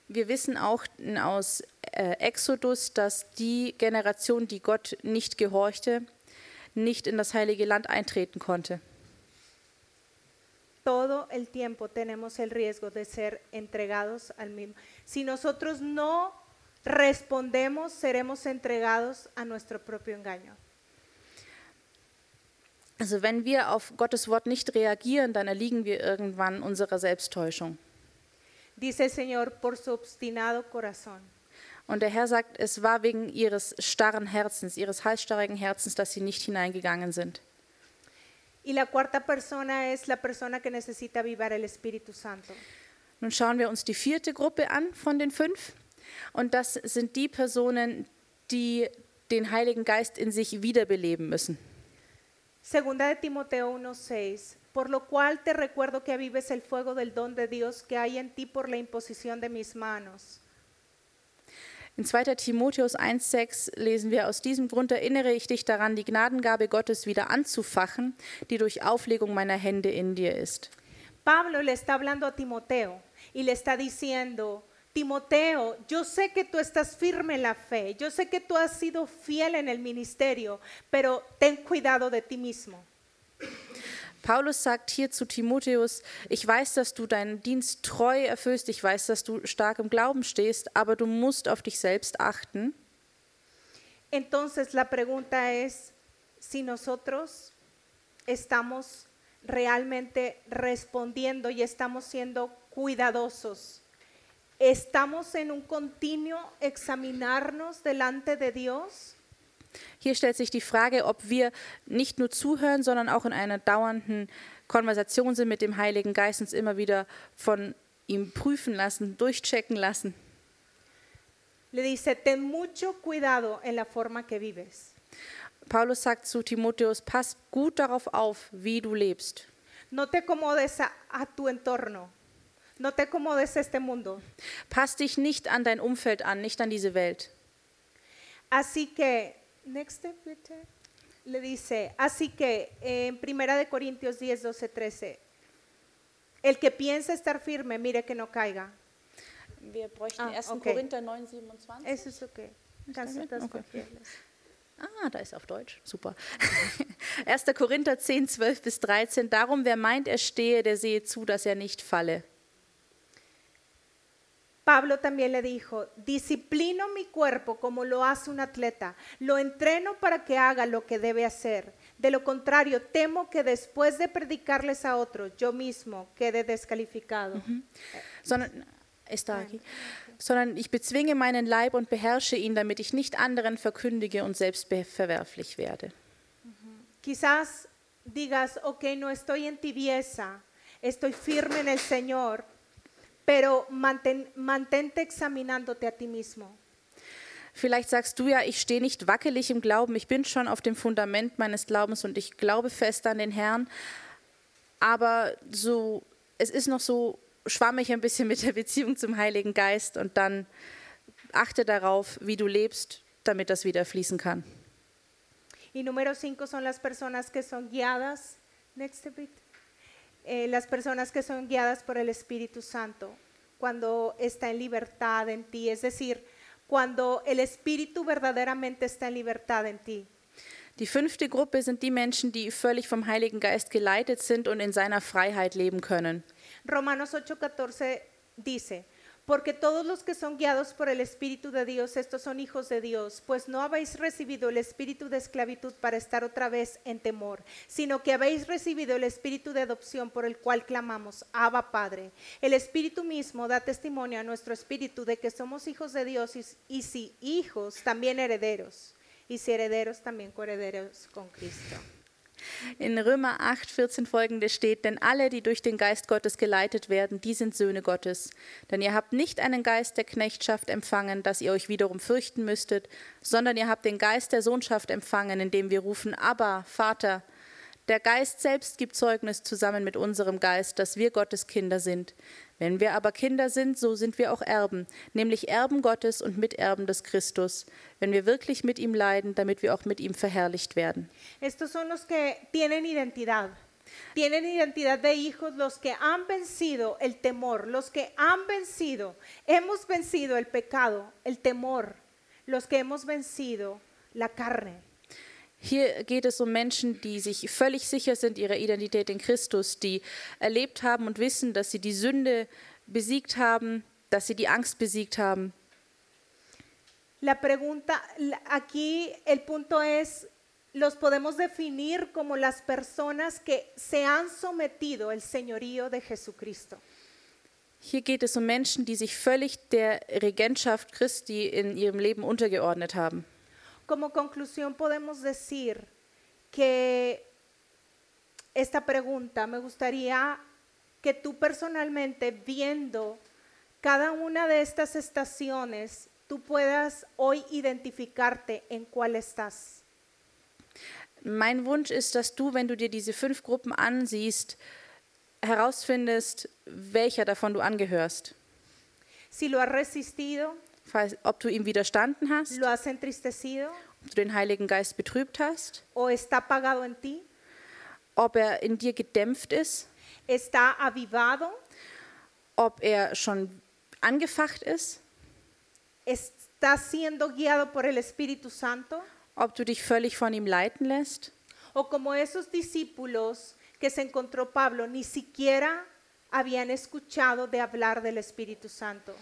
Wir wissen auch aus äh, Exodus, dass die Generation, die Gott nicht gehorchte, nicht in das heilige Land eintreten konnte. Todo el tiempo tenemos el riesgo de ser entregados al mismo. Si nosotros no respondemos, seremos entregados a nuestro propio engaño. Also wenn wir auf Gottes Wort nicht reagieren, dann erliegen wir irgendwann unserer Selbsttäuschung. Dice el Señor, por su obstinado corazón. Und der Herr sagt, es war wegen ihres starren Herzens, ihres halsstarrigen Herzens, dass sie nicht hineingegangen sind. Y la cuarta persona es la persona que necesita avivar el Espíritu Santo. Nun schauen wir uns die vierte Gruppe an von den fünf. Und das sind die Personen, die den Heiligen Geist in sich wiederbeleben müssen. Segunda de Timoteo 1:6, por lo cual te recuerdo que avives el fuego del don de Dios que hay en ti por la imposición de mis manos. In 2. Timotheus 1,6 lesen wir: Aus diesem Grund erinnere ich dich daran, die Gnadengabe Gottes wieder anzufachen, die durch Auflegung meiner Hände in dir ist. Pablo le está hablando a Timoteo y le está diciendo, Timoteo, yo sé que tú estás firme en la fe, yo sé que tú has sido fiel en el ministerio, pero ten cuidado de ti mismo. Paulus sagt hier zu Timotheus: Ich weiß, dass du deinen Dienst treu erfüllst, ich weiß, dass du stark im Glauben stehst, aber du musst auf dich selbst achten. Entonces la pregunta es si nosotros estamos realmente respondiendo y estamos siendo cuidadosos. ¿Estamos en un continuo examinarnos delante de Dios? Hier stellt sich die Frage, ob wir nicht nur zuhören, sondern auch in einer dauernden Konversation sind mit dem Heiligen Geist, uns immer wieder von ihm prüfen lassen, durchchecken lassen. Le dice, ten mucho cuidado en la forma que vives. Paulus sagt zu Timotheus, pass gut darauf auf, wie du lebst. No te acomodes a, a tu entorno. No te acomodes a este mundo. Pass dich nicht an dein Umfeld an, nicht an diese Welt. Así que, next step, bitte. le dice, así que en Primera de Corintios 10, 12, 13, el que piensa estar firme, mire que no caiga. Wir bräuchten Ah, 1. okay. Korinther 9, 27. Eso es ok. Kannst du das Okay. Ah, da ist auf Deutsch. Super. 1. Korinther 10, 12 bis 13. Darum, wer meint, er stehe, der sehe zu, dass er nicht falle. Pablo también le dijo, disciplino mi cuerpo como lo hace un atleta, lo entreno para que haga lo que debe hacer. De lo contrario, temo que después de predicarles a otros, yo mismo quede descalificado. Sondern, ist da aquí. Sondern ich bezwinge meinen Leib und beherrsche ihn, damit ich nicht anderen verkündige und selbst verwerflich werde. Quizás digas, ok, no estoy en tibieza, estoy firme en el Señor, pero mantén- mantente examinándote a ti mismo. Vielleicht sagst du ja, ich stehe nicht wackelig im Glauben, ich bin schon auf dem Fundament meines Glaubens und ich glaube fest an den Herrn, aber so, es ist noch so schwammig ein bisschen mit der Beziehung zum Heiligen Geist und dann achte darauf, wie du lebst, damit das wieder fließen kann. Y número cinco son las personas que son guiadas, next bit, Eh, las personas que son guiadas por el Espíritu Santo, cuando está en libertad en ti, es decir, cuando el Espíritu verdaderamente está en libertad en ti. Die fünfte Gruppe sind die Menschen, die völlig vom Heiligen Geist geleitet sind und in seiner Freiheit leben können. Romanos 8:14 dice, porque todos los que son guiados por el Espíritu de Dios, estos son hijos de Dios, pues no habéis recibido el espíritu de esclavitud para estar otra vez en temor, sino que habéis recibido el espíritu de adopción por el cual clamamos, Abba Padre. El Espíritu mismo da testimonio a nuestro espíritu de que somos hijos de Dios y, y si hijos, también herederos, y si herederos, también coherederos con Cristo. In Römer 8, 14 folgende steht, denn alle, die durch den Geist Gottes geleitet werden, die sind Söhne Gottes. Denn ihr habt nicht einen Geist der Knechtschaft empfangen, dass ihr euch wiederum fürchten müsstet, sondern ihr habt den Geist der Sohnschaft empfangen, indem wir rufen, Abba, Vater. Der Geist selbst gibt Zeugnis zusammen mit unserem Geist, dass wir Gottes Kinder sind. Wenn wir aber Kinder sind, so sind wir auch Erben, nämlich Erben Gottes und Miterben des Christus, wenn wir wirklich mit ihm leiden, damit wir auch mit ihm verherrlicht werden. Estos son los que tienen identidad. Tienen identidad de hijos los que han vencido el temor, los que han vencido, hemos vencido el pecado, el temor, los que hemos vencido la carne. Hier geht es um Menschen, die sich völlig sicher sind ihrer Identität in Christus, die erlebt haben und wissen, dass sie die Sünde besiegt haben, dass sie die Angst besiegt haben. La pregunta, aquí el punto es, los podemos definir como las personas que se han sometido el señorío de Jesucristo. Hier geht es um Menschen, die sich völlig der Regentschaft Christi in ihrem Leben untergeordnet haben. Como conclusión podemos decir que esta pregunta. Me gustaría que tú personalmente, viendo cada una de estas estaciones, tú puedas hoy identificarte en cuál estás. Mein Wunsch ist, dass du, wenn du dir diese fünf Gruppen ansiehst, herausfindest, welcher davon du angehörst. Si lo has resistido, Falls- Ob du ihm widerstanden hast, lo has entristecido? ob du den Heiligen Geist betrübt hast, o está apagado en ti, ob er in dir gedämpft ist, está avivado, ob er schon angefacht ist, estás siendo guiado por el Espíritu Santo? ob du dich völlig von ihm leiten lässt? O como esos discípulos que se encontró Pablo ni siquiera habían escuchado de hablar del Espíritu Santo.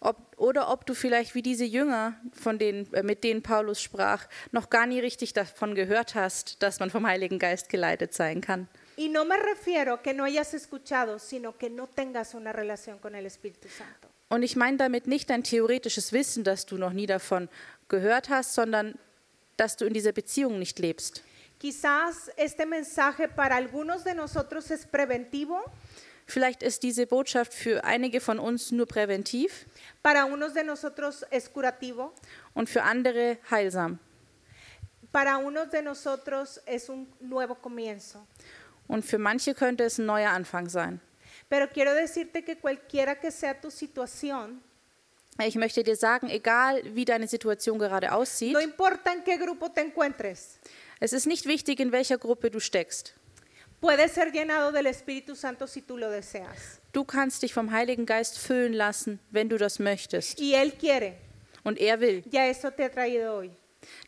Ob, oder ob du vielleicht wie diese Jünger, von denen, äh, mit denen Paulus sprach, noch gar nie richtig davon gehört hast, dass man vom Heiligen Geist geleitet sein kann. Y no me refiero que no hayas escuchado, sino que no tengas una relación con el Espíritu Santo. Und ich meine damit nicht dein theoretisches Wissen, dass du noch nie davon gehört hast, sondern dass du in dieser Beziehung nicht lebst. Quizás este mensaje para algunos de nosotros es preventivo, Vielleicht ist diese Botschaft für einige von uns nur präventiv para unos de nosotros es curativo, und für andere heilsam. para unos de nosotros es un nuevo comienzo. Und für manche könnte es ein neuer Anfang sein. Pero quiero decirte que cualquiera que sea tu situación, Ich möchte dir sagen, egal wie deine Situation gerade aussieht, no importa en qué grupo te encuentres, es ist nicht wichtig, in welcher Gruppe du steckst. Puedes ser llenado del Espíritu Santo si tú lo deseas. Du kannst dich vom Heiligen Geist füllen lassen, wenn du das möchtest. Y Él quiere, Und er will. ya eso te ha traído hoy,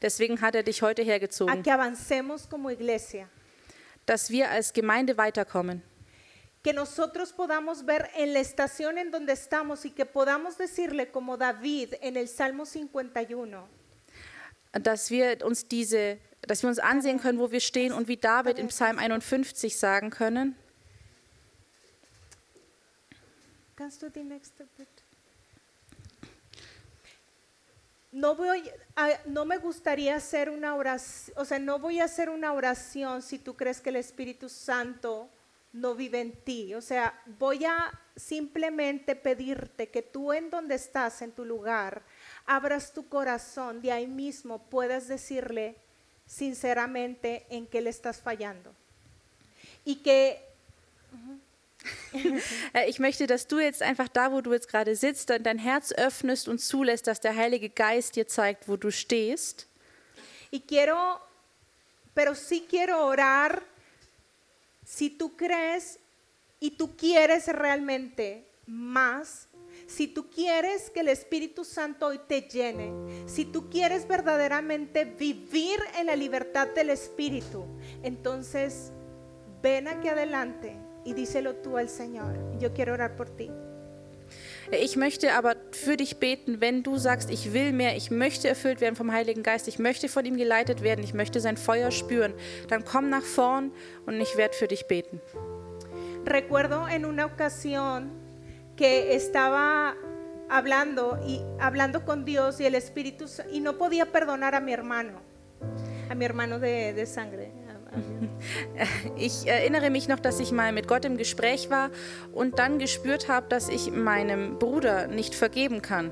Deswegen hat er dich heute a hergezogen, que avancemos como iglesia, dass wir als Gemeinde weiterkommen. que nosotros podamos ver en la estación en donde estamos y que podamos decirle como David en el Salmo 51, Dass wir uns diese, dass wir uns ansehen können, wo wir stehen und wie David im Psalm 51 sagen können. Kannst du die nächste bitte? No, voy a- no me gustaría hacer una oración, o sea, no voy a hacer una oración si tú crees que el Espíritu Santo no vive en ti. O sea, voy a simplemente pedirte que tú en donde estás, en tu lugar, abras tu corazón, de ahí mismo puedas decirle sinceramente en qué le estás fallando. Y que Äh, Ich möchte, dass du jetzt einfach da, wo du jetzt gerade sitzt, dann dein Herz öffnest und zulässt, dass der Heilige Geist dir zeigt, wo du stehst. Y quiero, pero sí quiero orar si tú crees y tú quieres realmente más, si tú quieres que el Espíritu Santo hoy te llene, si tú quieres verdaderamente vivir en la libertad del Espíritu, entonces ven aquí adelante y díselo tú al Señor. Yo quiero orar por ti. Ich möchte aber für dich beten, wenn du sagst, ich will mehr, ich möchte erfüllt werden vom Heiligen Geist, ich möchte von ihm geleitet werden, ich möchte sein Feuer spüren, dann komm nach vorn und ich werde für dich beten. Recuerdo en una ocasión que estaba hablando y hablando con Dios y el Espíritu y no podía perdonar a mi hermano, a mi hermano de, de sangre. Ich erinnere mich noch, dass ich mal mit Gott im Gespräch war und dann gespürt habe, dass ich meinem Bruder nicht vergeben kann.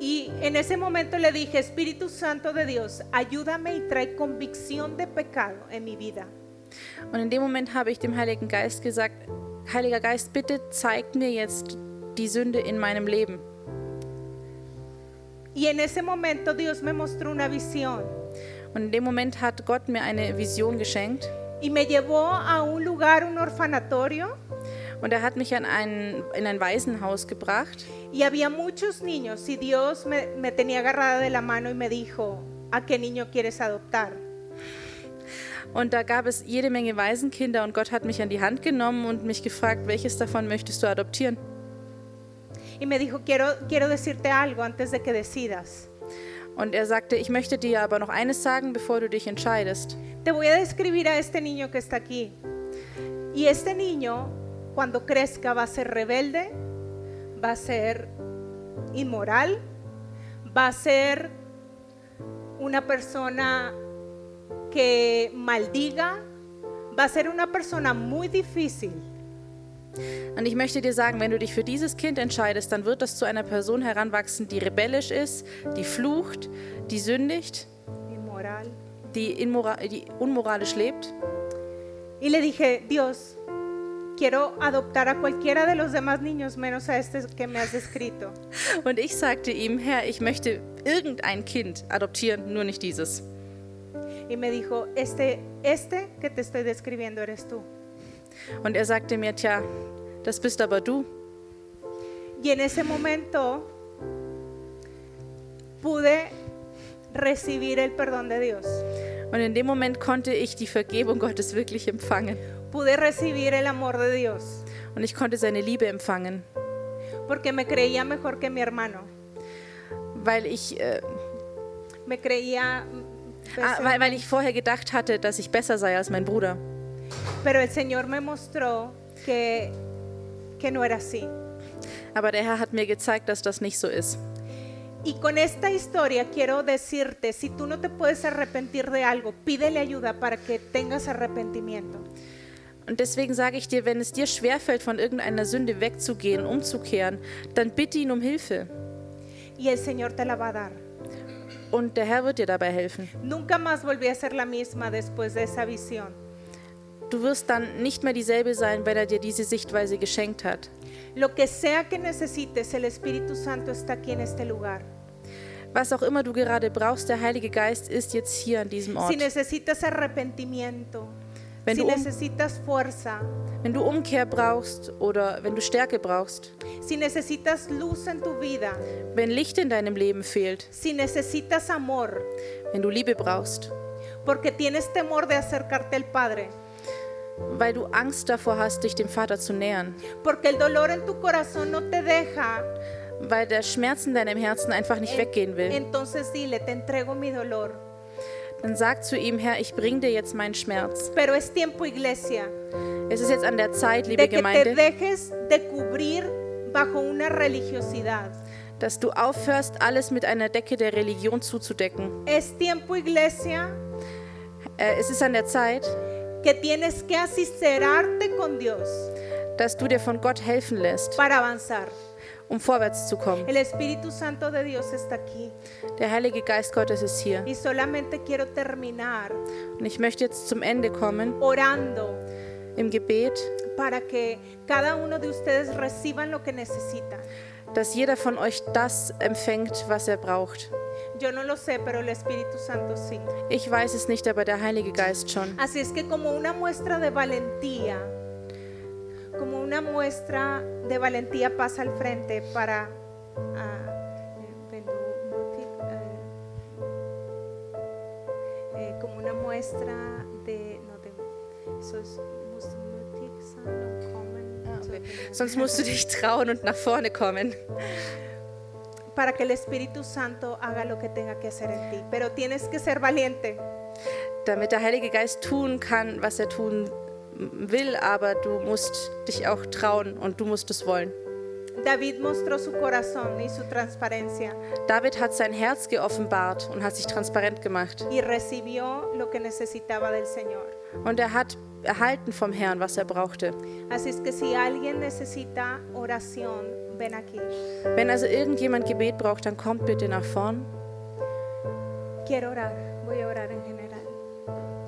Y en ese momento le dije, Espíritu Santo de Dios, ayúdame y trae convicción de pecado en mi vida. Und in dem Moment habe ich dem Heiligen Geist gesagt, Heiliger Geist, bitte zeig mir jetzt die Sünde in meinem Leben. Y en ese momento Dios me mostró una visión Und in dem Moment hat Gott mir eine Vision geschenkt y me llevó a un lugar, un orfanatorio, und er hat mich an ein, in ein Waisenhaus gebracht. Y había muchos niños y Dios me, me tenía agarrada de la mano y me dijo, ¿a qué niño quieres adoptar? Und da gab es jede Menge Waisenkinder und Gott hat mich an die Hand genommen und mich gefragt, welches davon möchtest du adoptieren? Y me dijo, quiero, quiero decirte algo antes de que decidas. Und er sagte, ich möchte dir aber noch eines sagen, bevor du dich entscheidest. Te voy a describir a este niño que está aquí. Y este niño, cuando crezca, va a ser rebelde, va a ser inmoral, va a ser una persona que maldiga, va a ser una persona muy difícil. Und ich möchte dir sagen, wenn du dich für dieses Kind entscheidest, dann wird das zu einer Person heranwachsen, die rebellisch ist, die flucht, die sündigt, Inmoral. die, inmora die unmoralisch lebt. Y le dije, Dios, quiero adoptar a cualquiera de los demás niños menos a este que me has descrito. Und ich sagte ihm, Herr, ich möchte irgendein Kind adoptieren, nur nicht dieses. Y me dijo, este, este que te estoy describiendo eres tú. Und er sagte mir, tja, das bist aber du. Y en ese momento pude recibir el perdón de Dios. Und in dem Moment konnte ich die Vergebung Gottes wirklich empfangen. Pude recibir el amor de Dios. Und ich konnte seine Liebe empfangen, Porque me creía mejor que mi hermano. weil ich, äh, Me creía... ah, weil, weil ich vorher gedacht hatte, dass ich besser sei als mein Bruder. Pero el Señor me mostró que, que no era así. Aber der Herr hat mir gezeigt, dass das nicht so ist. Y con esta historia quiero decirte, si tú no te puedes arrepentir de algo, pídele ayuda para que tengas arrepentimiento. Und deswegen sage ich dir, wenn es dir schwerfällt, von irgendeiner Sünde wegzugehen, umzukehren, dann bitte ihn um Hilfe. Y el Señor te la va a dar. Und der Herr wird dir dabei helfen. Nunca más volví a ser la misma después de esa visión. Du wirst dann nicht mehr dieselbe sein, weil er dir diese Sichtweise geschenkt hat. Lo que sea que necesites, el Espíritu Santo está aquí en este lugar. Was auch immer du gerade brauchst, der Heilige Geist ist jetzt hier an diesem Ort. Si necesitas arrepentimiento, Wenn si du, um, necesitas fuerza, wenn du Umkehr brauchst oder wenn du Stärke brauchst, si necesitas luz en tu vida, wenn Licht in deinem Leben fehlt, si necesitas amor, wenn du Liebe brauchst, porque tienes temor de acercarte al Padre, weil du Angst davor hast, dich dem Vater zu nähern, porque el dolor en tu corazón no te deja, weil der Schmerz in deinem Herzen einfach nicht weggehen will, entonces dile, te entrego mi dolor. Dann sag zu ihm, Herr, ich bring dir jetzt meinen Schmerz. Pero es tiempo, iglesia, Es ist jetzt an der Zeit, liebe de que te Gemeinde, dejes de cubrir bajo una religiosidad. dass du aufhörst, alles mit einer Decke der Religion zuzudecken. Es tiempo, iglesia, Äh, es ist an der Zeit, que tienes que con Dios dass du dir von Gott helfen lässt, para avanzar. Um vorwärts zu kommen. El Espíritu Santo de Dios está aquí. Der Heilige Geist Gottes ist hier. Y solamente quiero terminar Und ich möchte jetzt zum Ende kommen orando im Gebet, para que cada uno de ustedes reciban lo que necesitan. dass jeder von euch das empfängt, was er braucht. Yo no lo sé, pero el Espíritu Santo sí. Ich weiß es nicht, aber der Heilige Geist schon. Así es que como una muestra de valentía, como una muestra de valentía pasa al frente para... eh, eh, como una muestra de... No, de so es- musst du mutig sein und kommen. so de- Sonst musst du dich trauen und nach vorne kommen, para que el Espíritu Santo haga lo que tenga que hacer en ti. Pero tienes que ser valiente. damit der Heilige Geist tun kann, was er tun will, aber du musst dich auch trauen und du musst es wollen. David mostró su corazón y su transparencia David hat sein Herz geoffenbart und hat sich transparent gemacht. y recibió lo que necesitaba del Señor. Und er hat erhalten vom Herrn, was er brauchte. Así es que si alguien necesita oración, ven aquí. Wenn also irgendjemand Gebet braucht, dann kommt bitte nach vorn. Quiero orar, voy a orar en general.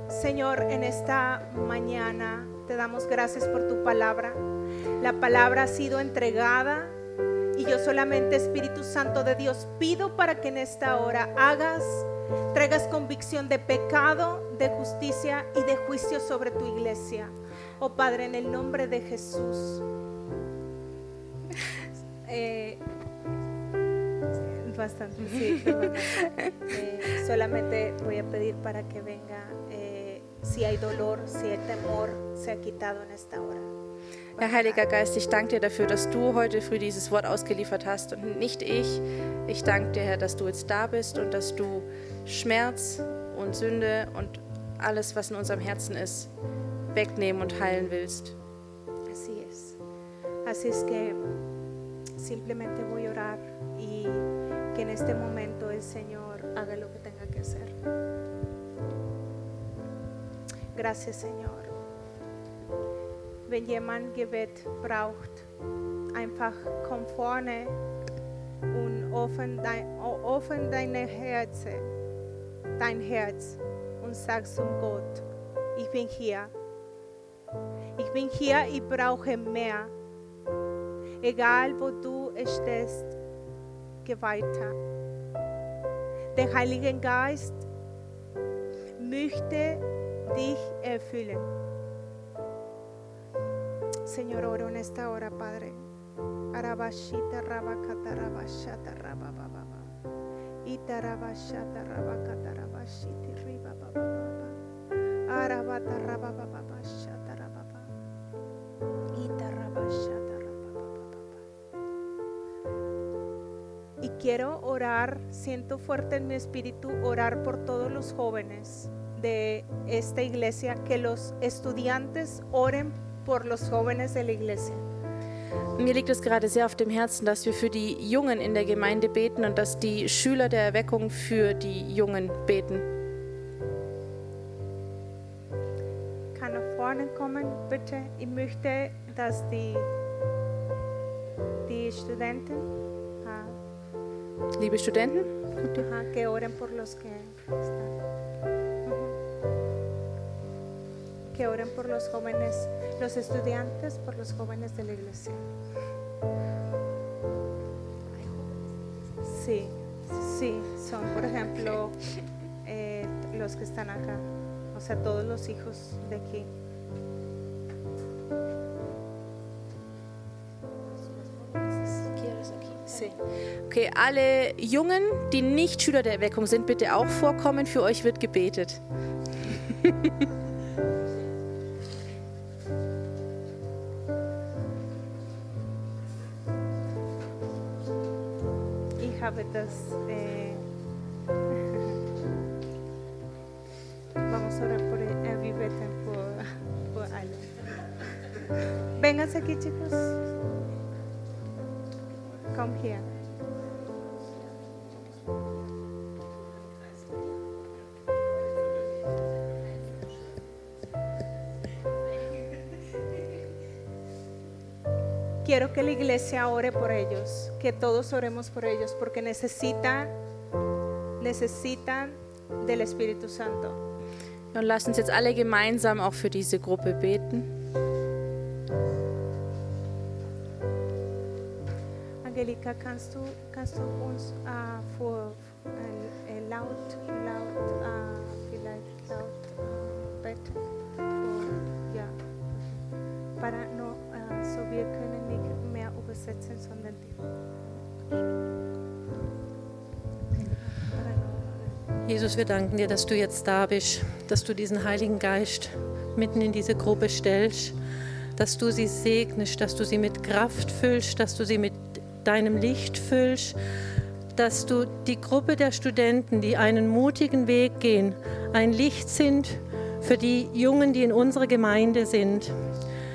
Señor, en esta mañana te damos gracias por tu palabra. La palabra ha sido entregada y yo solamente, Espíritu Santo de Dios, pido para que en esta hora hagas, traigas convicción de pecado, de justicia y de juicio sobre tu iglesia. Oh Padre, en el nombre de Jesús. Eh, bastante, sí. Eh, solamente voy a pedir para que venga, si hay dolor, si hay temor, se ha quitado en esta hora. Herr Heiliger Geist, ich danke dir dafür, dass du heute früh dieses Wort ausgeliefert hast und nicht ich. Ich danke dir, Herr, dass du jetzt da bist und dass du Schmerz und Sünde und alles, was in unserem Herzen ist, wegnehmen und heilen willst. Así es. Así es que simplemente voy a orar y que en este momento el Señor haga lo que tenga que hacer. Gracias, Señor. Wenn jemand Gebet braucht, einfach komm vorne und offen dein, offen deine Herzen, dein Herz und sag zum Gott, ich bin hier. Ich bin hier, ich brauche mehr. Egal wo du stehst, geh weiter. Der Heilige Geist möchte dich erfüllen. Señor, oro en esta hora, Padre. Arabashita rabakata rabashata rabababa. Ita rabashata rabakata rabashiti ribababa. Arabata rabababa shata rababa. Ita rabashata rabababa. Y quiero orar, siento fuerte en mi espíritu orar por todos los jóvenes de esta iglesia, que los estudiantes oren por los jóvenes de la iglesia. Mir liegt es gerade sehr auf dem Herzen, dass wir für die Jungen in der Gemeinde beten und dass die Schüler der Erweckung für die Jungen beten. Kann nach vorne kommen, bitte. Ich möchte, dass die, die Studenten, ah, Liebe Studenten, que oren por los que están. Que oren por los jóvenes, los estudiantes, por los jóvenes de la iglesia. Sí, sí, son por ejemplo eh, los que están acá, o sea, todos los hijos de aquí. Okay, alle Jungen, die nicht Schüler der Erweckung sind, bitte auch vorkommen. Für euch wird gebetet. Das. Eh, vamos a orar por vi beten por, por alle. Vénganse aquí, chicos. Come here. Quiero que la iglesia ore por ellos, que todos oremos por ellos, porque necesitan, necesitan del Espíritu Santo. Und lasst uns jetzt alle gemeinsam auch für diese Gruppe beten. Angelika, kannst du, kannst du uns äh, vor Jesus, wir danken dir, dass du jetzt da bist, dass du diesen Heiligen Geist mitten in diese Gruppe stellst, dass du sie segnest, dass du sie mit Kraft füllst, dass du sie mit deinem Licht füllst, dass du die Gruppe der Studenten, die einen mutigen Weg gehen, ein Licht sind für die Jungen, die in unserer Gemeinde sind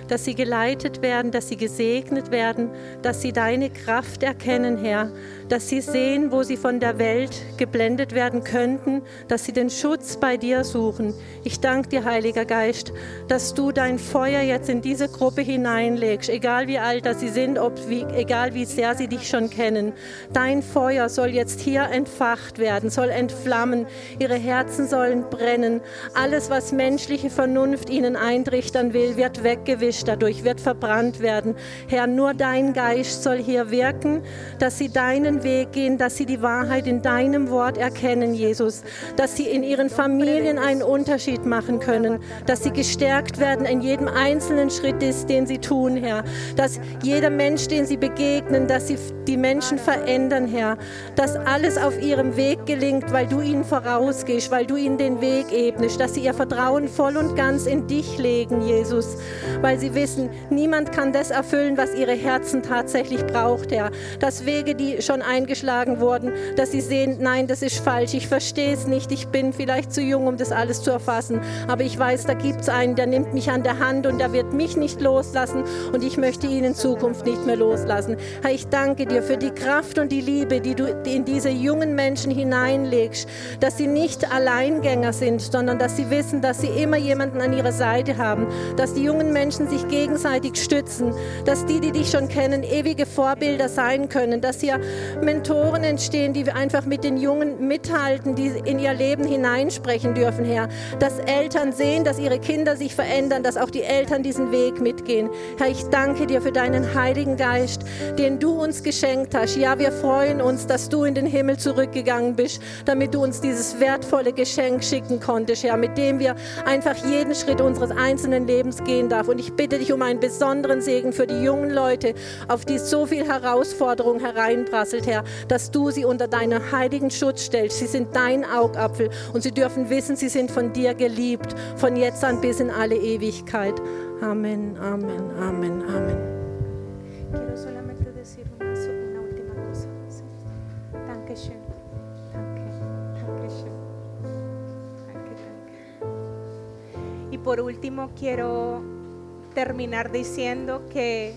dass sie geleitet werden, dass sie gesegnet werden, dass sie deine Kraft erkennen, Herr, dass sie sehen, wo sie von der Welt geblendet werden könnten, dass sie den Schutz bei dir suchen. Ich danke dir, Heiliger Geist, dass du dein Feuer jetzt in diese Gruppe hineinlegst, egal wie alt sie sind, ob, wie, egal wie sehr sie dich schon kennen. Dein Feuer soll jetzt hier entfacht werden, soll entflammen, ihre Herzen sollen brennen. Alles, was menschliche Vernunft ihnen eintrichtern will, wird weggewischt dadurch, wird verbrannt werden. Herr, nur dein Geist soll hier wirken, dass sie deinen Weg gehen, dass sie die Wahrheit in deinem Wort erkennen, Jesus, dass sie in ihren Familien einen Unterschied machen können, dass sie gestärkt werden in jedem einzelnen Schritt, den sie tun, Herr, dass jeder Mensch, den sie begegnen, dass sie die Menschen verändern, Herr, dass alles auf ihrem Weg gelingt, weil du ihnen vorausgehst, weil du ihnen den Weg ebnest, dass sie ihr Vertrauen voll und ganz in dich legen, Jesus, weil sie wissen, niemand kann das erfüllen, was ihre Herzen tatsächlich braucht, Herr. Dass Wege, die schon eingeschlagen wurden, dass sie sehen, nein, das ist falsch, ich verstehe es nicht, ich bin vielleicht zu jung, um das alles zu erfassen, aber ich weiß, da gibt es einen, der nimmt mich an der Hand und der wird mich nicht loslassen. Und ich möchte ihn in Zukunft nicht mehr loslassen. Herr, ich danke dir für die Kraft und die Liebe, die du in diese jungen Menschen hineinlegst, dass sie nicht Alleingänger sind, sondern dass sie wissen, dass sie immer jemanden an ihrer Seite haben, dass die jungen Menschen sich gegenseitig stützen, dass die, die dich schon kennen, ewige Vorbilder sein können, dass hier Mentoren entstehen, die einfach mit den Jungen mithalten, die in ihr Leben hineinsprechen dürfen, Herr. Dass Eltern sehen, dass ihre Kinder sich verändern, dass auch die Eltern diesen Weg mitgehen. Herr, ich danke dir für deinen Heiligen Geist, den du uns geschenkt hast. Ja, wir freuen uns, dass du in den Himmel zurückgegangen bist, damit du uns dieses wertvolle Geschenk schicken konntest, Herr, mit dem wir einfach jeden Schritt unseres einzelnen Lebens gehen darf. Und ich bitte dich um einen besonderen Segen für die jungen Leute, auf die so viel Herausforderung hereinprasselt, Herr, dass du sie unter deinen heiligen Schutz stellst. Sie sind dein Augapfel und sie dürfen wissen, sie sind von dir geliebt, von jetzt an bis in alle Ewigkeit. Amen, Amen, Amen, Amen. Quiero solamente decir una, una última cosa. ¿sí? Dankeschön. Danke. Dankeschön. Danke, danke. Y por último quiero terminar diciendo que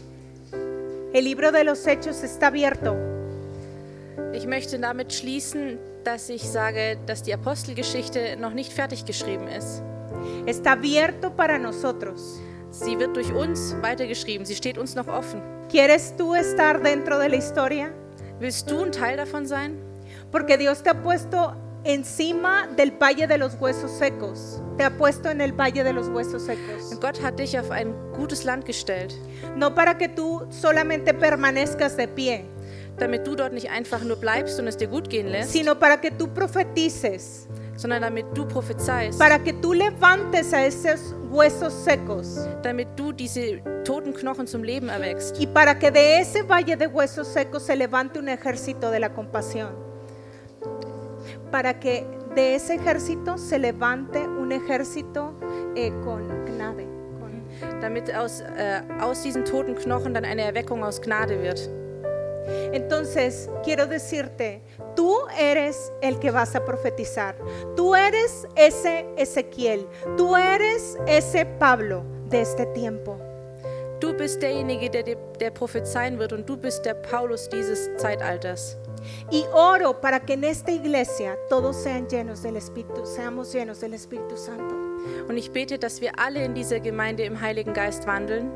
el libro de los hechos está abierto. Ich möchte damit schließen, dass ich sage, dass die Apostelgeschichte noch nicht fertig geschrieben ist. Está abierto para nosotros. Sie wird durch uns weitergeschrieben. Sie steht uns noch offen. ¿Quieres tú estar dentro de la historia? Willst du ein Teil davon sein? Porque Dios te ha puesto encima del valle de los huesos secos. Te ha puesto en el valle de los huesos secos. Und Gott hat dich auf ein gutes Land gestellt, No para que tú solamente permanezcas de pie, damit du dort nicht einfach nur bleibst und es dir gut gehen lässt, sino para que tú profetices, sondern damit du prophezeist, para que tú levantes a esos huesos secos damit du diese toten Knochen zum Leben erweckst y para que de ese valle de huesos secos se levante un ejército de la compasión. Para que de ese ejército se levante un ejército eh, con gnade, con- damit aus, äh, aus diesen toten Knochen dann eine Erweckung aus Gnade wird. Entonces, quiero decirte, tú eres el que vas a profetizar. Tú eres ese Ezequiel. Tú eres ese Pablo de este tiempo. Du bist derjenige, der, der, prophezeien wird und du bist der Paulus dieses Zeitalters. Y oro para que en esta iglesia todos sean llenos del Espíritu, seamos llenos del Espíritu Santo. Und ich bete, dass wir alle in dieser Gemeinde im Heiligen Geist wandeln.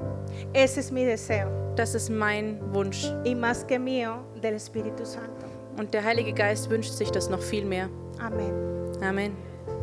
Ese es mi deseo. Das ist mein Wunsch. Y más que mío, del Espíritu Santo. Und der Heilige Geist wünscht sich das noch viel mehr. Amén. Amen.